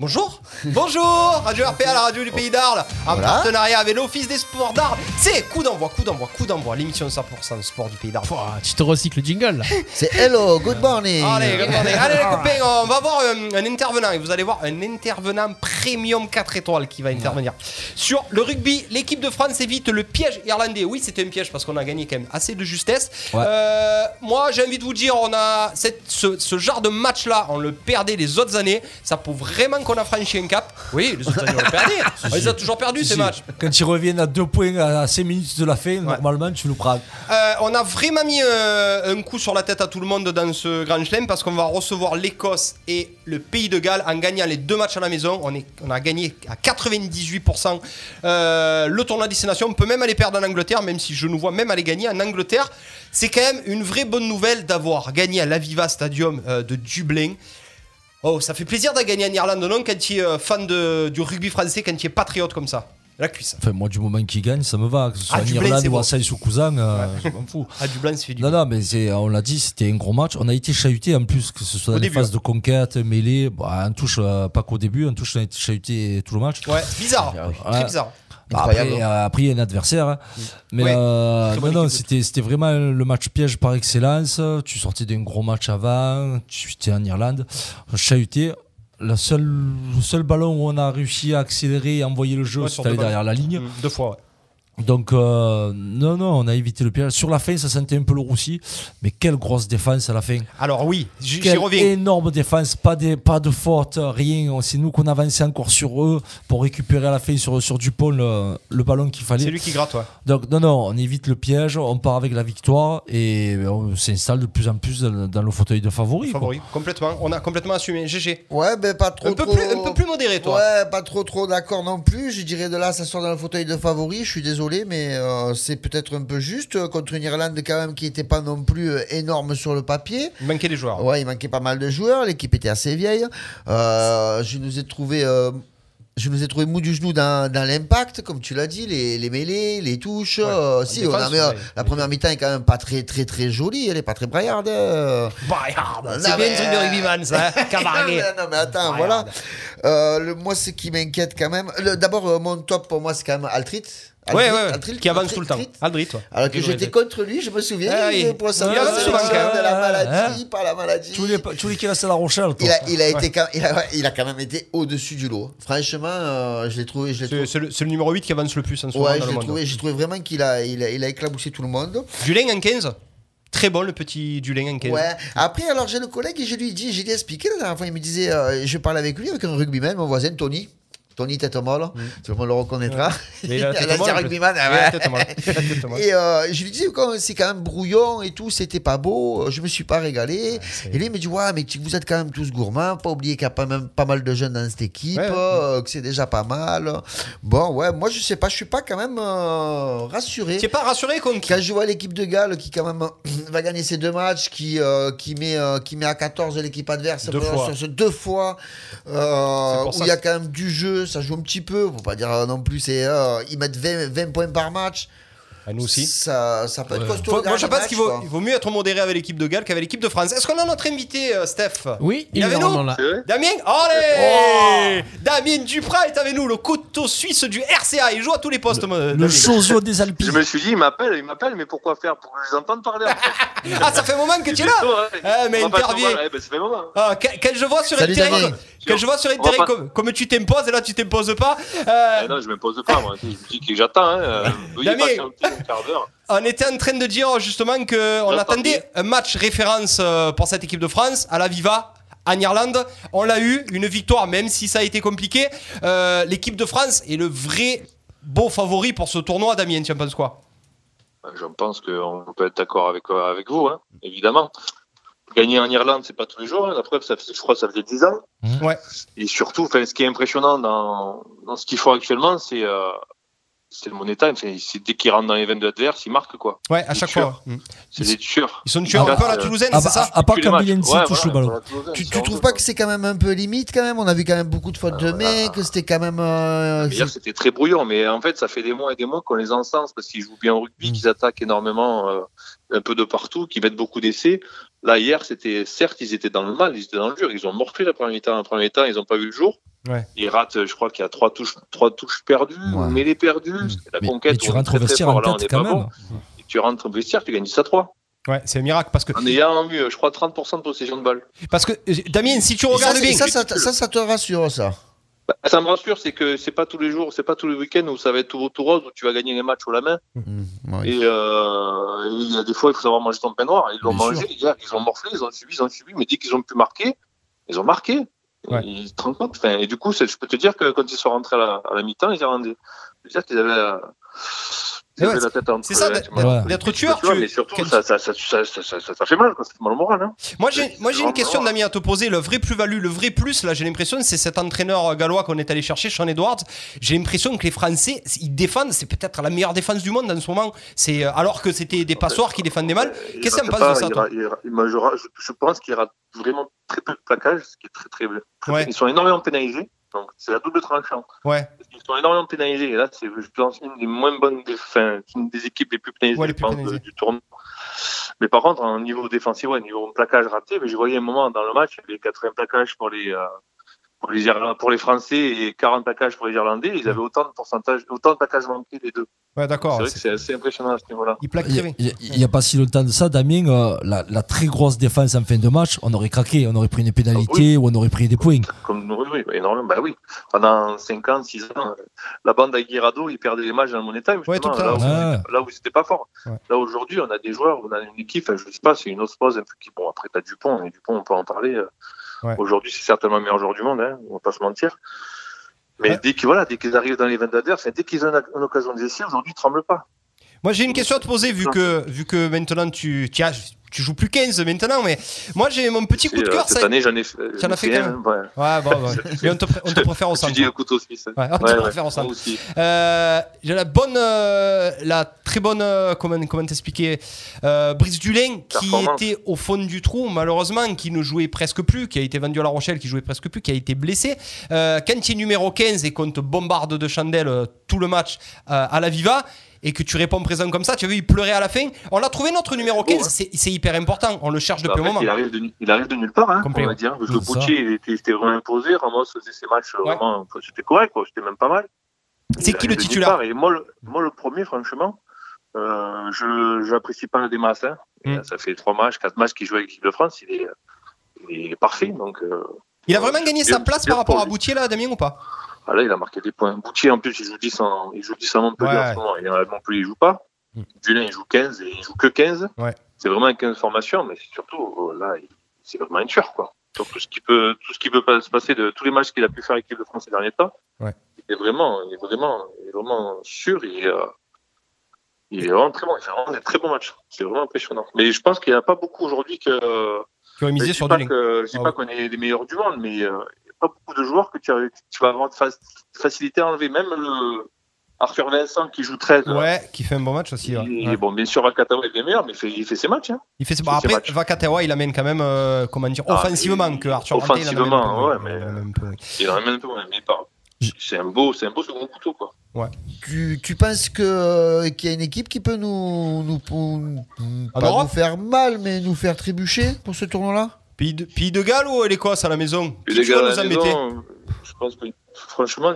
Bonjour Bonjour Radio RPA, la radio du Pays d'Arles, en Voilà. partenariat avec l'Office des sports d'Arles. C'est coup d'envoi, coup d'envoi, coup d'envoi, l'émission 100% sport du Pays d'Arles. Pouah, tu te recycles le jingle là. C'est hello, good morning. Allez, regardez. Allez les copains, on va voir euh, un intervenant et vous allez voir un intervenant premium 4 étoiles qui va intervenir. Sur le rugby, l'équipe de France évite le piège irlandais. Oui, c'était un piège parce qu'on a gagné quand même assez de justesse. Ouais. Euh, moi, j'ai envie de vous dire, on a cette- ce, ce genre de match-là, on le perdait les autres années. Ça prouve vraiment qu'on a franchi un cap. Oui, les autres années, on le perdait. On les a toujours perdus ces Si, matchs. Quand ils reviennent à deux points à 5 minutes de la fin, normalement tu le prends. Euh, on a vraiment mis euh, un coup sur la tête à tout le monde dans ce Grand Chelem parce qu'on va recevoir l'Écosse et le Pays de Galles en gagnant les deux matchs à la maison. On, est, on a gagné à 98% euh, le tournoi destination. On peut même aller perdre en Angleterre, même si je nous vois même aller gagner en Angleterre. C'est quand même une vraie bonne nouvelle d'avoir gagné à l'Aviva Stadium euh, de Dublin. Oh, ça fait plaisir de gagner en Irlande, non Quand tu es euh, fan de, du rugby français, quand tu es patriote comme ça. La cuisse. Enfin, moi, du moment qu'ils gagnent, ça me va. Que ce soit Ah, en Dublin, Irlande c'est ou bon. à Saïs ou Cousin, euh, je m'en fous. Ah, Dublin, c'est du Non, non, mais c'est- on l'a dit, c'était un gros match. On a été chahuté en plus, que ce soit Au dans les début, phases de conquête, mêlée. Bah, en touche, euh, pas qu'au début, en touche, on a été chahuté tout le match. Ouais, bizarre. Très bizarre. Bah, après, euh, après, il y a un adversaire. hein. Mais Ouais. euh, non, c'était c'était vraiment le match piège par excellence. Tu sortais d'un gros match avant, tu étais en Irlande, chahuté. La seule, le seul ballon où on a réussi à accélérer et envoyer le jeu, Ouais, sur c'était derrière la ligne. Mm, Deux fois, ouais. Donc, euh, non, non, on a évité le piège. Sur la fin, ça sentait un peu le roussi. Mais quelle grosse défense à la fin. Alors oui, j'y Quelle reviens. énorme défense, pas de, pas de faute, rien. C'est nous qu'on avançait encore sur eux pour récupérer à la fin sur, sur Dupont le, le ballon qu'il fallait. C'est lui qui gratte, ouais. Donc, non, non, on évite le piège, on part avec la victoire et on s'installe de plus en plus dans, dans le fauteuil de favori. quoi. Complètement. On a complètement assumé. GG. Ouais, ben pas trop Un peu trop- plus- un peu plus modéré, toi. Ouais, pas trop trop d'accord non plus. Je dirais de là, ça sort dans le fauteuil de favori. Je suis désolé, mais euh, c'est peut-être un peu juste euh, contre une Irlande quand même qui était pas non plus euh, énorme sur le papier. Il manquait des joueurs. Ouais, il manquait pas mal de joueurs. L'équipe était assez vieille. Je nous ai trouvé. je nous ai trouvé mou du genou dans, dans l'impact, comme tu l'as dit, les, les mêlées, les touches. euh, si, défense, ouais. la première mi-temps est quand même pas très très très jolie, elle est pas très braillarde. Non, c'est bien le truc de rugbyman, ça. hein, non, mais, non, mais attends, voilà. Le, moi, ce qui m'inquiète quand même. D'abord, mon top pour moi, c'est quand même Altrit. Ouais, Aldrit, ouais, ouais. Aldrit, Qui avance tout le temps. Aldrit. Toi. Alors que j'étais contre lui, je me souviens, Ah oui. pour ça, Il souvent, même. de la Hein maladie, pas la maladie. Tous les, tous les qui restent à la Rochelle. toi. Il a, il, a Ouais. été, quand- il, a, il a quand même été au-dessus du lot. Franchement, euh, je l'ai trouvé. Je l'ai C'est le, numéro 8 qui avance le plus en ce moment ouais, dans je le l'ai monde. trouvé, j'ai trouvé vraiment qu'il a, il a, il a éclaboussé tout le monde. Julien en 15. Très bon, le petit Julien en 15. Ouais. Après, alors j'ai le collègue et je lui dis, j'ai dit expliqué la dernière fois, il me disait, euh, je parlais avec lui, avec un rugbyman, mon voisin Tony. Tony tête molle, tout le monde le reconnaîtra. Il a ouais. Il. Et euh, je lui disais, c'est quand même brouillon et tout, c'était pas beau, je me suis pas régalé. et lui, il me dit, ouais, mais vous êtes quand même tous gourmands, pas oublier qu'il y a pas, même, pas mal de jeunes dans cette équipe, Ouais, euh, que c'est déjà pas mal. Bon, ouais, moi, je sais pas, je suis pas quand même euh, rassuré. Tu pas rassuré contre Quand je vois l'équipe de Galles qui quand même va gagner ces deux matchs, qui, qui, met, qui met à 14 l'équipe adverse Deux fois. sur ce deux fois, où il y a quand même du jeu, ça joue un petit peu, faut pas dire euh, non plus, c'est, euh, ils mettent 20, 20 points par match. À nous aussi. Ça, ça peut être costaud. Faut- le moi, je pense qu'il vaut, quoi. il vaut mieux être modéré avec l'équipe de Galles qu'avec l'équipe de France. Est-ce qu'on a notre invité, euh, Steph Oui, il est est avec nous là. Damien Allez Damien Duprat est avec nous, le couteau suisse du RCA. Il joue à tous les postes. Le Damien. chosio des Alpes. Je me suis dit, il m'appelle, il m'appelle, mais pourquoi faire Pour que je les entende parler après. Ah, ça fait un moment que tu es là Ah, mais intervient. parler, ben, ça fait un moment. Ah, quand je vois sur comme- quand je vois sur pas- comme, comme tu t'imposes et là tu t'imposes pas. euh, Eh non, je m'impose pas, moi. Je me dis que j'attends. Hein. Euh, Damien. Patienter un quart d'heure. on était en train de dire justement que on J'entends attendait un match référence euh, pour cette équipe de France à la Viva. En Irlande, on l'a eu, une victoire, même si ça a été compliqué. Euh, L'équipe de France est le vrai beau favori pour ce tournoi, Damien. Tu en penses quoi? Ben, Je pense qu'on peut être d'accord avec, euh, avec vous, hein, évidemment. Gagner en Irlande, c'est pas tous les jours. hein. La preuve, ça fait, je crois que ça faisait 10 ans. Ouais. Et surtout, enfin, ce qui est impressionnant dans, dans ce qu'ils font actuellement, c'est euh, c'est le money time. Enfin, c'est dès qu'ils rentrent dans les 22 adverses, ils marquent quoi. Ouais, à chaque tueurs. fois. C'est des tueurs. Ils sont tueurs un peu à la Toulousaine, Ah c'est bah, ça à part quand Ouais, touche voilà, le ballon. Tu, tu trouves pas que c'est quand même un peu limite quand même? On a vu quand même beaucoup de fautes de mecs, que c'était quand même. euh, c'était très brouillon, mais en fait, ça fait des mois et des mois qu'on les encense parce qu'ils jouent bien au rugby, qu'ils attaquent énormément, euh, un peu de partout, qu'ils mettent beaucoup d'essais. Là, hier, c'était certes, ils étaient dans le mal, ils étaient dans le dur, ils ont morflé la première mi-temps. La première mi-temps, ils n'ont pas vu le jour. Ouais. Ils ratent, je crois qu'il y a trois touches, trois touches perdues, Ouais. mais les perdues. La Mais, conquête, mais tu on est rentres au vestiaire en là, on tête est quand pas même. bon. Et tu rentres au vestiaire, tu gagnes 10 à 3. Ouais, c'est un miracle parce que En ayant eu, je crois, 30% de possession de balle. parce que euh, Damien, si tu Et ça, regardes c'est- bien, ça, ça, ça, ça te rassure, ça. Bah, ça me rassure, c'est que c'est pas tous les jours, c'est pas tous les week-ends où ça va être tout, tout rose, où tu vas gagner les matchs au la main. Ouais. Et euh, il y a des fois, il faut savoir manger ton pain noir. Ils l'ont mangé, hier, ils ont morflé, ils ont subi, ils ont subi, mais dès qu'ils ont pu marquer, ils ont marqué. Ouais. Ils rendent compte Enfin, Et du coup, je peux te dire que quand ils sont rentrés à la, la mi-temps, ils avaient, je veux dire qu'ils avaient, c'est ça, d'être- tueur. Mais surtout, ça, ça, ça, ça, ça, ça, ça- ça fait mal, ça fait mal au moral. Hein. Moi j'ai une question. Damien à te poser. Le vrai plus-value, le vrai plus là, j'ai l'impression c'est cet entraîneur gallois qu'on est allé chercher, Sean Edwards. J'ai l'impression que les Français ils défendent, c'est peut-être la meilleure défense du monde en ce moment. C'est euh, alors que c'était des passoires qui défendaient mal. Qu'est-ce que en rate penses de ça toi je, pense qu'il rate vraiment très peu de plaquage, ce qui est très très. Ils sont énormément pénalisés, donc c'est la double tranchant. Ouais. Ils sont énormément pénalisés, et là c'est, je pense, une des moins bonnes, des, enfin, une des équipes les plus pénalisées, Ouais, les je plus pense, pénalisées. de- du tournoi. Mais par contre, en niveau défensif, ouais, niveau plaquage raté, mais je voyais un moment dans le match, il y avait 80 plaquages pour les, euh, pour les, pour les Français et 40 plaquages pour les Irlandais. Ils avaient autant de pourcentage, autant de plaquages manqués les deux. Ouais, d'accord. C'est vrai que c'est assez impressionnant à ce niveau-là. Il n'y a, pas si longtemps de ça, Damien, euh, la, la très grosse défense en fin de match, on aurait craqué, on aurait pris une pénalité ou on aurait pris des points. Comme, oui, oui, énormément. Bah oui. Pendant 5 ans, 6 ans, euh, la bande Aguirado, ils perdaient les matchs dans le Money Time, Ouais, tout là, où, Ouais. là où c'était pas fort. Ouais. Là, aujourd'hui, on a des joueurs, on a une équipe, enfin, je sais pas, c'est une peu qui, bon, après, t'as Dupont, et Dupont, on peut en parler. euh, Ouais. Aujourd'hui, c'est certainement le meilleur joueur du monde, hein, on va pas se mentir. Mais dès qu'ils voilà, dès qu'ils arrivent dans les 20 adverses, dès qu'ils ont une, occasion d'essayer, aujourd'hui, ils tremblent pas. Moi, j'ai une question à te poser, vu que, vu que maintenant tu, tiens, tu joues plus 15 maintenant, mais moi, j'ai mon petit coup de euh, cœur. cette ça- année, j'en ai fait. J'en ai as fait quand même ouais. Ouais, bon, ouais. mais on te, pré- on te préfère au centre. Tu dis le couteau suisse. Ouais, on te Ouais, préfère au centre. Euh, j'ai la bonne, euh, la très bonne, euh, comment, comment t'expliquer, Brice Dulin qui était au fond du trou malheureusement, qui ne jouait presque plus, qui a été vendu à La Rochelle, qui jouait presque plus, qui a été blessé. Quand il est numéro 15 et qu'on te bombarde de chandelles tout le match à la Viva. Et que tu réponds présent comme ça, tu as vu, il pleurait à la fin. On a trouvé notre numéro 15, c'est c'est hyper important. On le cherche depuis un moment. Il arrive, de, il arrive de nulle part, hein, on va dire. Le. Boutier, il était, était vraiment imposé. Ramos faisait ses matchs euh, vraiment. C'était correct, quoi. C'était même pas mal. C'est Il qui le titulaire. Et moi, le, moi, le premier, franchement, euh, je n'apprécie pas des masses. Hein. Mm. Et, euh, Ça fait trois matchs, quatre matchs qu'il joue avec l'équipe de France. Il est, il est parfait. Donc, euh, Il a vraiment gagné sa place par rapport à. Boutier, là, Damien, ou pas? Ah, là, il a marqué des points. Boutier, en plus, il joue 10 en, il joue 10 en Montpellier Ouais. en ce moment. Et à Montpellier, il joue pas. Julien, il joue 15 et il joue que 15. Ouais. C'est vraiment un 15 formation, mais surtout, euh, là, c'est vraiment un tueur, quoi. Sur tout ce qui peut, tout ce qui peut pas se passer de tous les matchs qu'il a pu faire avec l'équipe de France ces derniers temps. Ouais. Il est vraiment, il est vraiment, il est vraiment sûr. Il est, euh, il est vraiment très bon. Il fait vraiment des très bons matchs. C'est vraiment impressionnant. Mais je pense qu'il n'y en a pas beaucoup aujourd'hui que. Qui ont misé je sur Dulin. Je dis Ah pas qu'on est les meilleurs du monde, mais euh, pas beaucoup de joueurs que tu, as- que tu vas avoir de fa- facilité à enlever. Même le Arthur Vincent qui joue 13. là, Ouais, qui fait un bon match aussi. Ouais. Bon, bien sûr, Vakatawa est bien meilleur, mais il fait, il fait ses matchs. Hein. Il fait ses- Il bon, fait ses après, matchs. Vakatewa, il amène quand même, euh, comment dire, Ah, offensivement que Arthur Offensivement, ouais, mais Il en amène un peu. Mais pas. C'est un beau, c'est un beau second couteau, quoi. Ouais. Tu, tu penses que euh, qu'il y a une équipe qui peut nous, nous, pas nous faire mal, mais nous faire trébucher pour ce tournoi-là? Pays de, Pays de Galles ou à la maison les tu gars, vas à la maison, je pense que, franchement,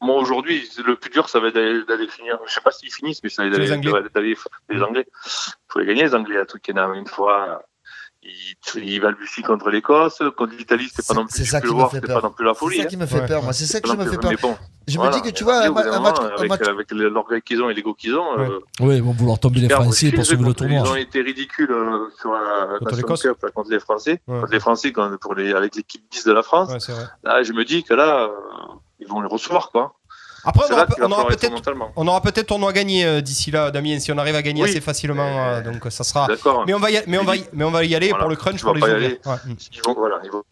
moi aujourd'hui, le plus dur, ça va être d'aller finir. Je sais pas s'ils finissent, mais ça va être d'aller les Anglais. Il faut les gagner, les Anglais. Qui est une fois. Ils, ils balbutient contre l'Écosse, contre l'Italie, c'était pas non plus, c'est ça qui le me voir, fait peur. pas non plus la C'est folie. ça hein. qui me fait peur, moi, c'est ça non me fais peur. mais bon, Je me dis que tu vois, un un match- avec, match- avec l'orgueil qu'ils ont et l'ego qu'ils ont, euh, Oui, ils vont vouloir tomber les Français aussi, pour sauver le tournoi. Ils ont été ridicules euh, sur la Contre. Cup, contre les Français. Ouais. Contre les Français, quand, pour les, avec l'équipe 10 de la France. Ouais, c'est. Là, je me dis que là, euh, ils vont les recevoir, quoi. Après, on aura, on peut-être mentalement. on aura peut-être tournoi gagné euh, d'ici là, Damien, si on arrive à gagner Oui. assez facilement. euh, donc ça sera. Mais on va y, mais on va y- mais on va y aller Voilà. pour le crunch pour les aller. Ouais. Ils vont, voilà, ils vont,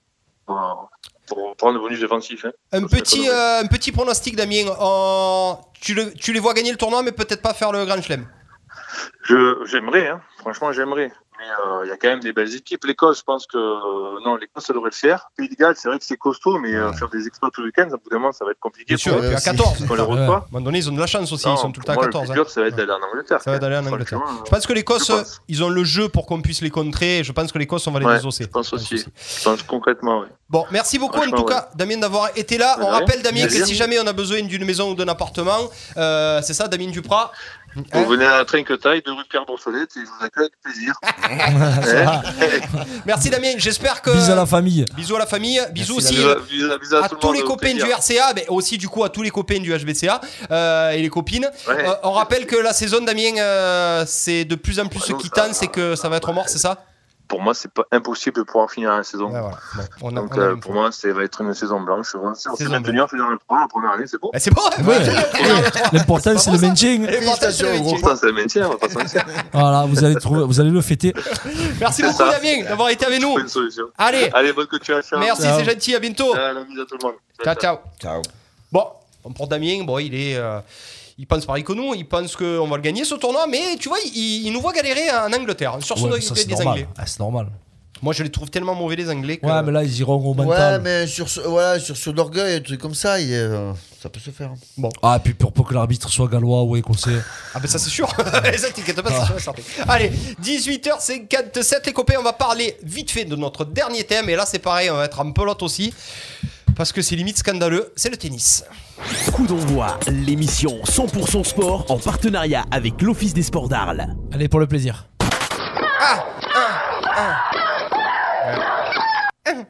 pour, pour prendre le bonus défensif. Hein. Un petit, euh, un petit pronostic, Damien. En- Tu, le- tu les vois gagner le tournoi, mais peut-être pas faire le Grand Chelem. J'aimerais, hein. franchement, j'aimerais. Mais euh, il y a quand même des belles équipes. L'Écosse, je pense que euh, non, l'Écosse, ça devrait le faire. Pays de Galles, c'est vrai que c'est costaud, mais euh, faire des exploits tout le week-end, à bout d'un moment, ça va être compliqué. Bien sûr, à 14. Parce qu'on les reçoit. À un moment donné, ils ont de la chance aussi. Non, ils sont tout le temps à moi, 14. Le hein. plus dur, ça va être d'aller en Angleterre. Ça va d'aller en Angleterre. Je pense que l'Écosse, ils ont le jeu pour qu'on puisse les contrer. Je pense que l'Écosse, on va les Ouais, désosser. je pense aussi. Je pense concrètement, oui. Bon, merci beaucoup en tout cas, Damien, d'avoir été là. On rappelle, Damien, que si jamais on a besoin d'une maison ou d'un appartement, c'est ça, Damien Duprat Vous venez à Trinquetaille de rue Pierre Brossolette et je vous accueille avec plaisir. Merci Damien, j'espère que. Bisous à la famille. Bisous à la famille, bisous Merci, aussi. Bisous à- bisous à à tout le tous les copains du. RCA, mais aussi du coup à tous les copains du HBCA euh, et les copines. Ouais. Euh, on rappelle que la saison, Damien, euh, c'est de plus en plus ce qui c'est que ça va être mort, c'est ça? Pour moi, c'est pas impossible de pouvoir finir la saison. Ouais, voilà. Bon, on a- Donc on a euh, une pour moi, ça va être une saison blanche. On s'est Saison maintenu en finale 3 la première année, c'est beau. Eh, c'est bon Ouais. L'important, c'est le maintien. L'important, c'est le maintien. C'est. Voilà, vous allez, trouver, vous allez le fêter. Merci C'est beaucoup, ça. Damien, d'avoir été avec nous. Une solution. Allez. Allez, bonne continuation. Merci, c'est gentil, à bientôt. Ciao. Ciao, ciao. Ciao. Bon, pour Damien, bon, il est. il pense pareil que nous, il pense qu'on va le gagner ce tournoi, mais tu vois, il, il nous voit galérer en Angleterre, sur son Ouais, ça, des, c'est des normal. Anglais. Ah, c'est normal. Moi, je les trouve tellement mauvais, les Anglais. Que... Ouais, mais là, ils iront au Ouais, mental. mais sur ce, voilà, sur ce d'orgueil, un truc comme ça, il, euh, ça peut se faire. Bon. Ah, et puis pour, pour que l'arbitre soit gallois ou écossais. Ah, ben ça, c'est sûr. ça, t'inquiète pas, c'est sûr et certain. Allez, 18h57, les copains, on va parler vite fait de notre dernier thème. Et là, c'est pareil, on va être en pelote aussi. Parce que c'est limite scandaleux, c'est le tennis. Coup d'envoi, l'émission 100% sport en partenariat avec l'Office des sports d'Arles. Allez, pour le plaisir.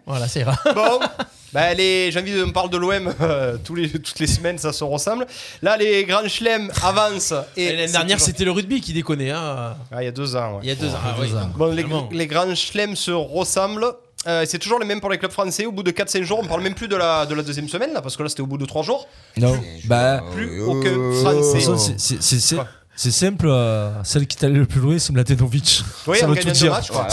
Voilà, ça ira. Bon, bah les, j'ai envie de me parler de l'OM euh, tous les, toutes les semaines, ça se ressemble. Là, les grands chelems avancent. Et L'année c'est dernière, toujours- c'était le rugby qui déconnait. Hein. Ah, il y a deux ans. ouais. Il y a deux ans. ah oui. Bon, les, les grands chelems se ressemblent. Euh, c'est toujours les mêmes pour les clubs français. Au bout de 4-5 jours, on parle même plus de la, de la deuxième semaine, là, parce que là, c'était au bout de 3 jours. Non, bah. Plus Euh, aucun toute français. c'est- c'est- c'est- c'est- C'est simple, euh, celle qui est allée le plus loin, c'est Mladenovic. Oui, ça veut tout dire. matchs, quoi.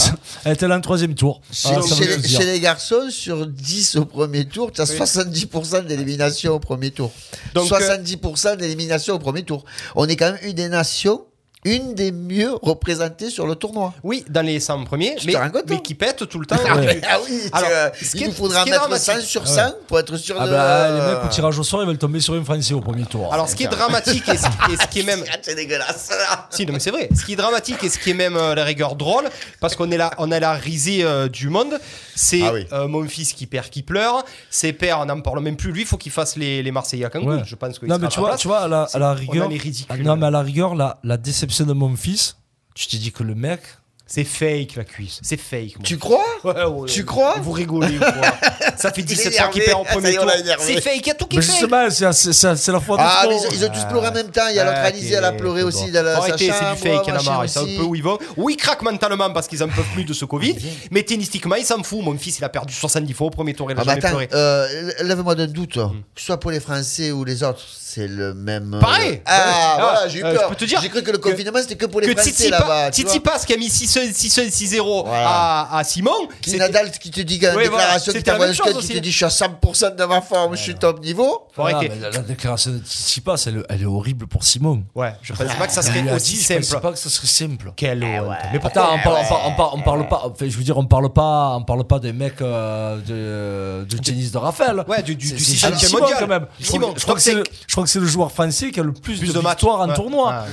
Elle était là en troisième tour. Chez, Ah, les, chez garçons, sur 10 au premier tour, tu as 70% d'élimination au premier tour. Donc, 70% d'élimination au premier tour. On est quand même une des nations, une des mieux représentées sur le tournoi. Oui, dans les 100 premiers, Tu mais, hein qui pètent tout le temps. Ah, ah oui, tu, Alors, euh, ce qui il est- nous faudra est mettre dramatique- 100 sur Ouais. 100 pour être sûr Ah de. bah, les mecs au tirage au sort, ils veulent tomber sur un Français au premier tour. Alors, ce qui est dramatique et ce, et ce qui est même. C'est dégueulasse. Si, non, mais c'est vrai. Ce qui est dramatique et ce qui est même euh, la rigueur drôle, parce qu'on est là, on a la risée euh, du monde, c'est Ah oui. euh, mon fils qui perd, qui pleure. Ses pères, on n'en parle même plus. Lui, il faut qu'il fasse les, les Marseillais à Cancun. Ouais. Je pense qu'il Non, mais tu vois, tu vois, à la, à la On a rigueur. les ridicules. Ah, non, mais à la rigueur, la, la déception de mon fils, tu t'es dit que le mec. C'est fake la cuisse. C'est fake. moi. Tu crois Ouais, ouais, Tu ouais. crois Vous rigolez ou quoi Ça fait 17 est ans qu'il perd en premier on tour. C'est fake, il y a tout qui est fake. justement, c'est- la fois de Ah, mais ils, ils ont tous pleuré en même temps. Il y a l'autre Ah, Alizé, elle a pleuré aussi Arrêtez, c'est du fake, il y en a marre. Ils savent un peu où ils vont. Oui, ils craquent mentalement parce qu'ils en peuvent plus de ce Covid. Mais tennistiquement, ils s'en foutent. Mon fils, il a perdu 70 fois au premier tour. Il a Ah bah jamais attends, pleuré. euh, lève-moi d'un doute, que ce soit pour les Français ou les autres, c'est le même. euh, Pareil. Ah, Ah, voilà, j'ai eu euh, peur. je peux te dire J'ai cru que le confinement c'était que pour les que Français Titi, là-bas. Titi. Pass qui a mis 6-6-0 Voilà. à, à Simon. Qui Nadal qui te dit Ouais, voilà, déclaration qui la t'envoie scud qui te dit je suis à 100% de ma forme, je suis top niveau. Mais la, la déclaration de Tsitsipas, elle, elle est horrible pour Simon. Ouais, je pense pas que ça serait aussi dit, je pensais simple. pas que ça serait simple. Quelle. Mais Attends, pourquoi on parle, pas. Enfin, je veux dire, on parle pas, on parle pas des mecs euh, de, tennis de Raphaël. Ouais, du, du, C'est- du c'est sixième Simon mondial. quand même. Simon, je crois que c'est le, crois que c'est le joueur français qui a le plus, Plus de, de victoires en Ouais. tournoi. Ah,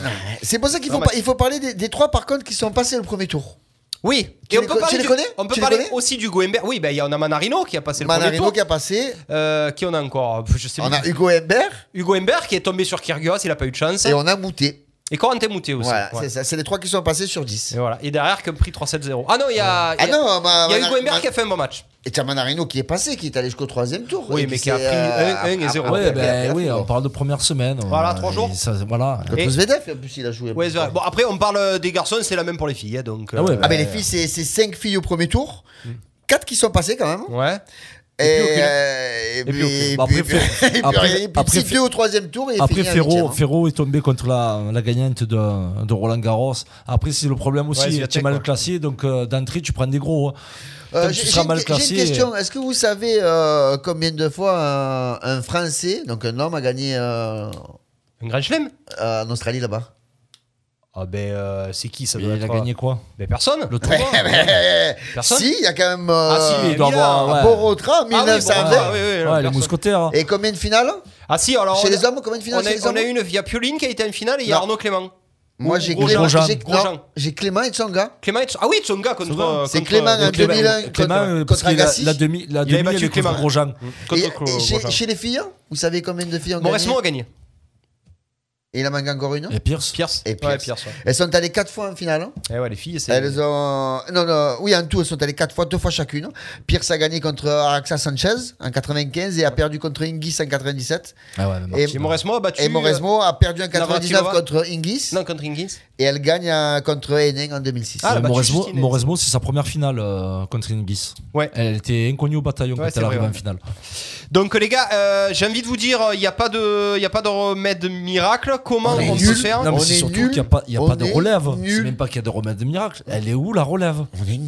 C'est pour ça qu'il faut, Non, pas- il faut parler des, des trois par contre qui sont passés le premier tour. Oui, Tu et on les peut parler, tu les du- connais on peut parler aussi du Goemberg. Oui, ben il y en a Manarino qui a passé le premier Manarino tour. qui a passé. Euh, qui on a encore? Je sais On a Hugo Humbert Hugo Humbert qui est tombé sur Kyrgios, il a pas eu de chance. et on a Moutet. Et Corentin Moutet aussi. Voilà, Ouais. c'est ça. C'est les trois qui sont passés sur 10. Et voilà. Et derrière, qui a pris 3-7-0. Ah non, il y a, il Ah y a- non, bah, il y a Manar- Hugo Humbert Man- qui a fait un bon match. Et t'as Manarino qui est passé, qui est allé jusqu'au troisième tour. Oui, Et mais qui a pris euh, un- un et après- zéro. après, Ouais, après, ben après, oui, on parle de première semaine. Voilà, Euh, trois jours. et ça, voilà. Contre Et- Zvedev, en plus, il a joué. Ouais, c'est vrai. Bon, après, on parle des garçons, c'est la même pour les filles. hein, donc, Ah ouais, euh, Ah, mais les filles, c'est c'est cinq filles au premier tour. Quatre qui sont passées quand même. Ouais. Et, puis euh, après, deux au troisième tour et Après, Ferro, hein. Ferro est tombé contre la, la gagnante de, de Roland Garros. Après, c'est le problème Ouais, aussi. tu es mal classé, donc euh, d'entrée, tu prends des gros. hein. Euh, j'ai- tu J'ai seras une, question. Est-ce que vous savez euh, combien de fois un, un Français, donc un homme, a gagné euh, Un grand chelem? euh, en Australie là-bas? Ah ben, euh, c'est qui ça Et doit il a être, gagné quoi? Ben personne. Le tournoi Personne Si, il y a quand même. euh, Ah si, il doit avoir, ouais. Borotra, Ah oui, 1920. bon, ah, oui, oui, Ouais, non, les personne. mousquetaires. Et combien de finales? Ah si, alors Chez on, les a, hommes, combien de finales on, chez a, les on hommes? a une via Pioline qui a été en finale et il y a Non. Arnaud Clément. Moi, j'ai Grosjean. Clément, j'ai- Grosjean. non, j'ai Clément et Tsonga. Clément, ah oui, Tsonga contre. Tsonga. C'est contre- Clément en contre- 2001 Clément, contre, euh, parce contre que Agassi. la, demi, la Il avait demi, battu elle est contre Clément. Grosjean. contre Et, et chez, Grosjean. chez les filles, vous savez combien de filles ont gagné? Mauresmo a gagné. Et il en manque encore une Et Pierce Pierce. Et Ouais, Pierce. Ouais. Elles sont allées quatre fois en finale. hein. Eh ouais, les filles, c'est. Elles ont. Non, non, oui, en tout, elles sont allées quatre fois, deux fois chacune. Pierce a gagné contre Araxa Sanchez en 95 et a perdu contre Ingis en 97. Ah ouais, mais Et, Et Mauresmo a battu. et Mauresmo a perdu en Navratilova. 99 contre Ingis. Non, contre Ingis. Et elle gagne euh, contre Henning en 2006. Ah, Justine. Moresmo, c'est sa première finale euh, contre Ingis. Ouais. Elle était inconnue au bataillon Ouais, quand elle arrive ouais. en finale. Donc les gars, euh, j'ai envie de vous dire, il n'y a pas de, il y a pas de remède miracle. Comment on, est peut faire Non, mais On c'est est surtout nul. qu'il n'y a pas, il y a On pas de relève. nul. C'est même pas qu'il y a de remède de miracle. Elle est où la relève? On est.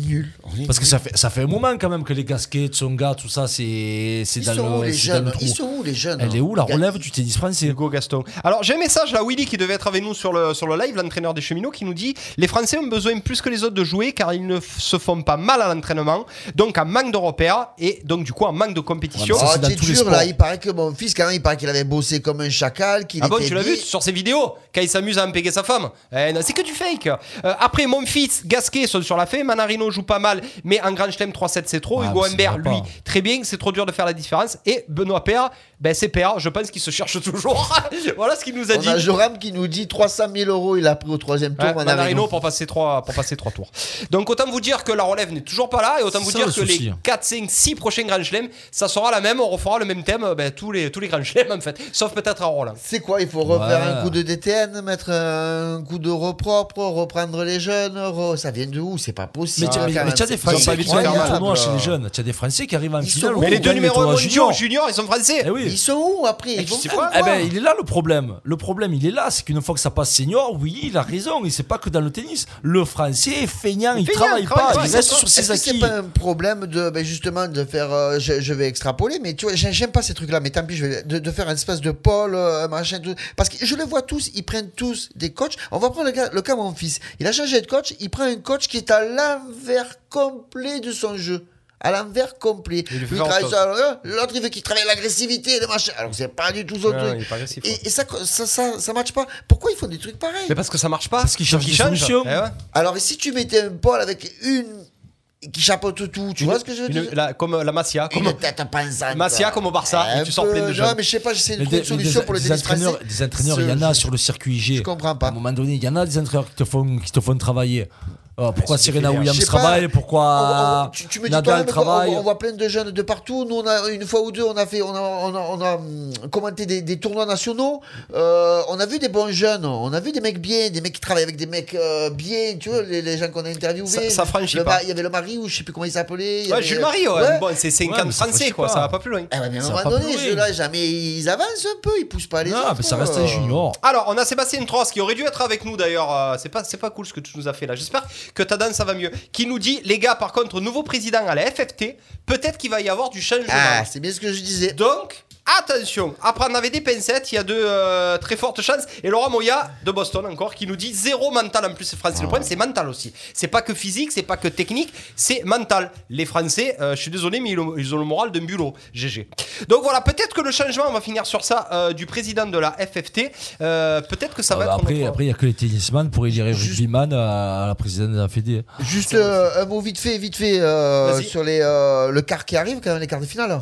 On est Parce que ça fait, ça fait un moment quand même que les Gasquet, Tsonga, tout ça, c'est c'est Ils dans, sont où le, les c'est dans le jeunes? Trou. Ils sont où les jeunes? Elle est où la relève? Du tennis français Hugo Gaston. Alors j'ai un message là, Willy qui devait être avec nous sur le, sur le live, l'entraîneur des cheminots, qui nous dit Les Français ont besoin plus que les autres de jouer car ils ne se font pas mal à l'entraînement, donc en manque de repères et donc du coup en manque de compétition. Oh, c'est les dur là, il paraît que mon fils, quand même, il paraît qu'il avait bossé comme un chacal, qu'il Ah bon, était tu l'as vu sur ses vidéos quand il s'amuse à impéguer sa femme. Eh, c'est que du fake. Euh, après, mon fils, Gasquet sont sur la fin. Manarino joue pas mal, mais en Grand Chelem 3-7, c'est trop. Ah, Hugo Humbert, pas. lui, très bien. C'est trop dur de faire la différence. Et Benoît Père, ben, c'est Père. Je pense qu'il se cherche toujours. voilà ce qu'il nous a On dit. a Joram qui nous dit 300 000 euros, il a pris au troisième tour. Ouais, Manarino. Manarino pour passer trois pour passer trois tours. Donc autant vous dire que la relève n'est toujours pas là et autant vous dire le que souci. les 4 5 6 prochains Grand Chelem, ça sera la même, on refera le même thème ben, tous les tous les Grand Chelem en fait, sauf peut-être à Roland. C'est quoi Il faut refaire Ouais. un coup de DTN, mettre un coup de repropre, reprendre les jeunes. re- Ça vient de où? C'est pas possible. Mais tu as des Français qui gagnent le tournoi chez les jeunes. Tu as des Français qui arrivent en finale. Mais les deux numéros tournoi 1 junior. mondiaux juniors, ils sont français. Eh. Ils sont où après? Eh ben, il est là le problème. Le problème, il est là. C'est qu'une fois que ça passe senior, oui, il a raison. Et c'est pas que dans le tennis. Le français est feignant, il travaille il travaille pas. Il c'est reste sur ses que c'est acquis. pas un problème de ben justement de faire euh, je, vais extrapoler mais tu vois j'ai- j'aime pas ces trucs là mais tant pis je vais de, faire un espèce de pôle euh, machin tout. parce que je les vois tous ils prennent tous des coachs. On va prendre le cas, le cas de mon fils. Il a changé de coach il prend un coach qui est à l'envers complet de son jeu. À l'envers complet. Euh, l'autre il veut qu'il travaille l'agressivité le machin. Alors c'est pas du tout son truc. agressif, et, et ça, ça ça ça match pas. Pourquoi ils font des trucs pareils? Mais parce que ça marche pas. Parce qu'ils cherchent des solutions. Eh alors et si tu mettais un pôle avec une qui chapeaute tout tu vois ce que je veux Une- dire la- comme la Masia, comme une tête pensante. Masia comme au Barça, Un et tu sors peu- plein de Non, jeunes. mais je sais pas, j'essaie de trouver des, une solution des- pour le des tennis entraîneurs, français. des entraîneurs, il y en a sur le circuit IG. Je comprends À pas. un moment donné, il y en a des entraîneurs qui te font, qui te font travailler. Euh, pourquoi Serena Williams pas. travaille On- on- Pourquoi tu, tu me dis Nadal travaille on, on voit plein de jeunes de partout. Nous, on a une fois ou deux, on a fait, on a, on a, on a, hum, commenté des, des tournois nationaux. Euh, on a vu des bons jeunes. On a vu des mecs bien, des mecs qui travaillent avec des mecs euh, bien. Tu vois, les, les gens qu'on a interviewés. Ça- ça franchit Le pas. ma- Il y avait le mari ou je sais plus comment il s'appelait. Ouais, avait- Jules Marie, ouais. Ouais. Bon, c'est 50 Ouais, ça français quoi, pas. ça va pas plus loin. Ah ouais, mais à un moment va pas donné, plus loin. ceux-là, jamais ils avancent un peu, ils poussent pas les Non, autres. mais ça reste un junior. Alors, on a Sébastien Tross qui aurait dû être avec nous d'ailleurs. c'est pas, c'est pas cool ce que tu nous as fait là. J'espère que ta danse ça va mieux. Qui nous dit, les gars, par contre, nouveau président à la FFT, peut-être qu'il va y avoir du changement. Ah, c'est bien ce que je disais. Donc, attention, à prendre avec des pincettes, il y a de euh, très fortes chances. Et Laurent Moya de Boston encore qui nous dit zéro mental en plus. c'est Français. Le problème, c'est mental aussi. C'est pas que physique, c'est pas que technique, c'est mental. Les Français, euh, je suis désolé, mais ils ont, ils ont le moral d'un bulot. GG. Donc voilà, peut-être que le changement, on va finir sur ça, euh, du président de la FFT. euh, peut-être que ça va Ah bah être. après, notre- après, il n'y a que les tennisman pour élire rugbyman à, à la présidente de la Fédé. Juste euh, un mot vite fait, vite fait euh, Vas-y. sur les, euh, le quart qui arrive, quand même, les quarts de finale.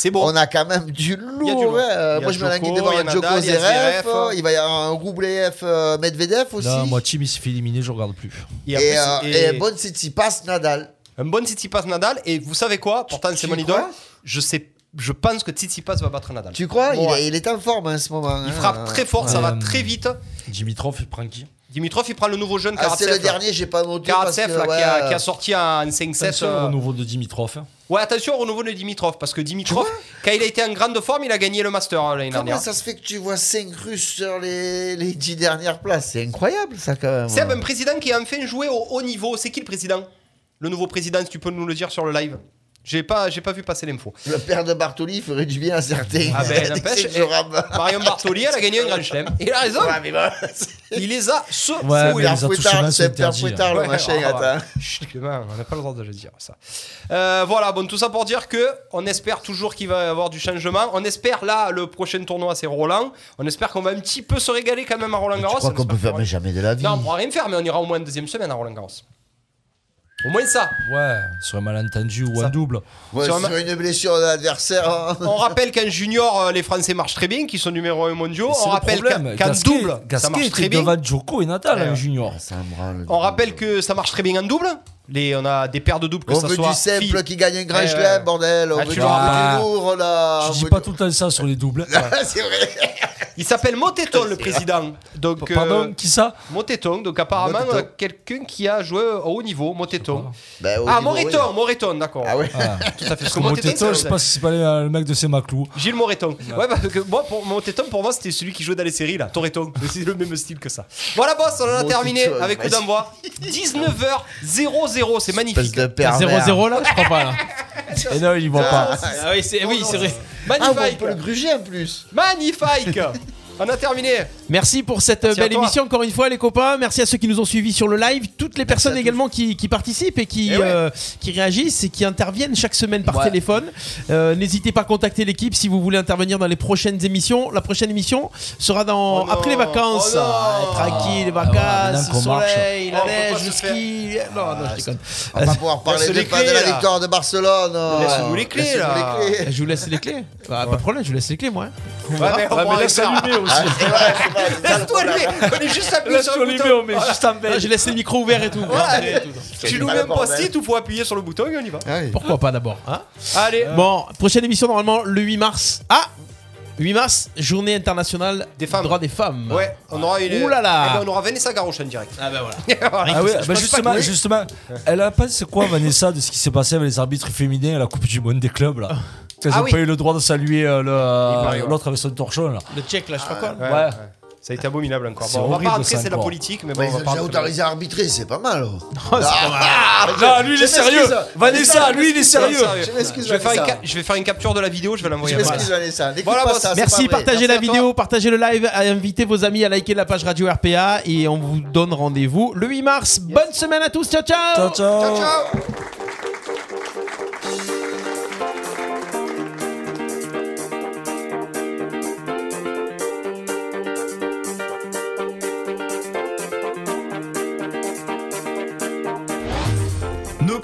C'est bon. On a quand même du a du lourd. lourd. ouais. Il y a Moi, je me Djoko, l'inquiète de voir il y a un Djoko Nadal, il y a Zverev. Zverev. Il va y avoir un Roublev euh, Medvedev aussi. Là, moi, Team, il s'est fait éliminer, je regarde plus. Et, et, euh, et- et bon City passe Nadal. un bon Tsitsipas Nadal. Et vous savez quoi Pourtant, c'est mon idole. Je sais. Je pense que Tsitsipas va battre Nadal. Tu crois? Il, Ouais. est, il est en forme en ce moment. Il hein. frappe très fort, ça Euh, va très vite. Dimitrov, il prend qui? Dimitrov, il prend le nouveau jeune Ah, c'est le dernier, j'ai pas noté. parce Karatsev, que, là, qui, a, qui a sorti un 5-7. Attention euh, au nouveau de Dimitrov. hein. Ouais, attention au renouveau de Dimitrov, parce que Dimitrov, quand il a été en grande forme, il a gagné le Master euh, l'année Comment dernière. ça se fait que tu vois 5 Russes sur les, les 10 dernières places? C'est incroyable ça quand même. C'est un président qui a enfin joué au haut niveau. C'est qui le président? Le nouveau président, si tu peux nous le dire sur le live. J'ai pas, j'ai pas vu passer l'info. Le père de Bartoli ferait du bien à certains. Ah ben, n'empêche, Joram. Marion Bartoli, elle a gagné un grand chelem. Il a raison. Ouais, mais bon, Il les a ce Ouais, mais les attouchements, Fouettard, c'est c'est Pierre interdit. Fouettard, le machin, ah, attends. Chut, Clément, on n'a pas le droit de le dire ça. Euh, voilà, bon, tout ça pour dire que on espère toujours qu'il va y avoir du changement. On espère là, le prochain tournoi c'est Roland. On espère qu'on va un petit peu se régaler quand même à Roland Garros. Je crois On qu'on peut faire, mais jamais de la vie. Non, on pourra rien faire, mais on ira au moins une deuxième semaine à Roland Garros. Au moins ça. Ouais, sur un malentendu ou Ça- un double. Ouais, Sur sur, un- une blessure de l'adversaire. hein. On rappelle qu'en junior, euh, les Français marchent très bien, qu'ils sont numéro 1 mondiaux. On le rappelle qu'en qu'en Gasquet- double, ça marche très bien. et Natal Ouais. en junior. Ça me branle. On rappelle que ça marche très bien en double. Les, on a des paires de doubles que On ça veut soit du simple qui gagne un grand Ouais, chelem, bordel. On Ah, veut tu du, du lourd, là. Je On dis veut pas du- tout le temps ça sur les doubles. c'est vrai. Il s'appelle Moteton, le président. Donc, euh, Pardon, qui ça Moteton, donc apparemment euh, quelqu'un qui a joué au haut niveau, Moteton. Au Ah, niveau, Moreton, oui. Moreton, d'accord. Ah ouais. Ah. Tout à fait. Parce que Moteton, Moteto, je sais pas si c'est pas le mec de Semaclou. Gilles Moreton. Ouais, parce que moi, pour Moteton, pour moi, c'était celui qui jouait dans les séries, là. Toreton. C'est le même style que ça. Voilà, boss, on en a Moteton, terminé avec coup d'envoi. 19h00, c'est Espèce magnifique. de pervers. 0-0 là, je crois pas là. Et non, il y voit pas. Ah oui, c'est oui, c'est vrai. Ah, bon, on Magnifique. peut le gruger en plus. Magnifique On a terminé Merci pour cette Merci belle émission encore une fois les copains. Merci à ceux qui nous ont suivis sur le live, toutes les personnes également qui, qui participent et qui, Eh ouais. euh, qui réagissent et qui interviennent chaque semaine par Ouais. téléphone. Euh, N'hésitez pas à contacter l'équipe si vous voulez intervenir dans les prochaines émissions. La prochaine émission sera dans Oh après les vacances. Oh. Ah, tranquille, les ouais, vacances, le marche. soleil, la Oh, neige, le faire. ski. Non, non, je déconne. On va pouvoir parler Laisse de, les pas de la victoire de Barcelone. Laisse-nous les clés, là. les clés. Je vous laisse les clés. Bah, Pas de problème, je vous laisse les clés moi. hein. Ouais, mais mais laisse faire. allumer aussi. Ah, le Laisse-toi allumer. On est juste appuyé sur le bouton. met juste en Ah, je laisse les micros ouverts et tout. Tu nous pas mets le un post-it ou faut appuyer sur le bouton et on y va. Ah. Pourquoi pas d'abord hein Allez. Bon, prochaine émission normalement le 8 mars. Ah 8 mars, journée internationale Des femmes. droits des femmes. Ouais, on aura une. Ouh là là. Eh ben, on aura Vanessa Garoche en direct. Ah bah voilà. Ah ouais, bah justement, que- justement, elle a pensé quoi Vanessa de ce qui s'est passé avec les arbitres féminins à la Coupe du Monde des clubs là? Qu'elles Ah ont oui. pas eu le droit de saluer euh, le- ouais. l'autre avec son torchon là. Le check là, je sais pas quoi. Ouais. Ouais. Ça a été abominable encore. Bon, on va pas rentrer, c'est la politique, mais bon, on ils va ont pas autorisé à arbitrer, c'est pas mal. oh. mal. Ah, Non, lui il est sérieux. Vanessa, lui il est Non, sérieux. Je vais, faire une Vanessa. cap- je vais faire une capture de la vidéo, je vais l'envoyer à m'excuse, Vanessa. Voilà, pas ça, Merci, partagez Merci la vidéo, partagez le live, invitez vos amis à liker la page Radio RPA et on vous donne rendez-vous le 8 mars. Bonne semaine à tous, ciao ciao. Ciao ciao.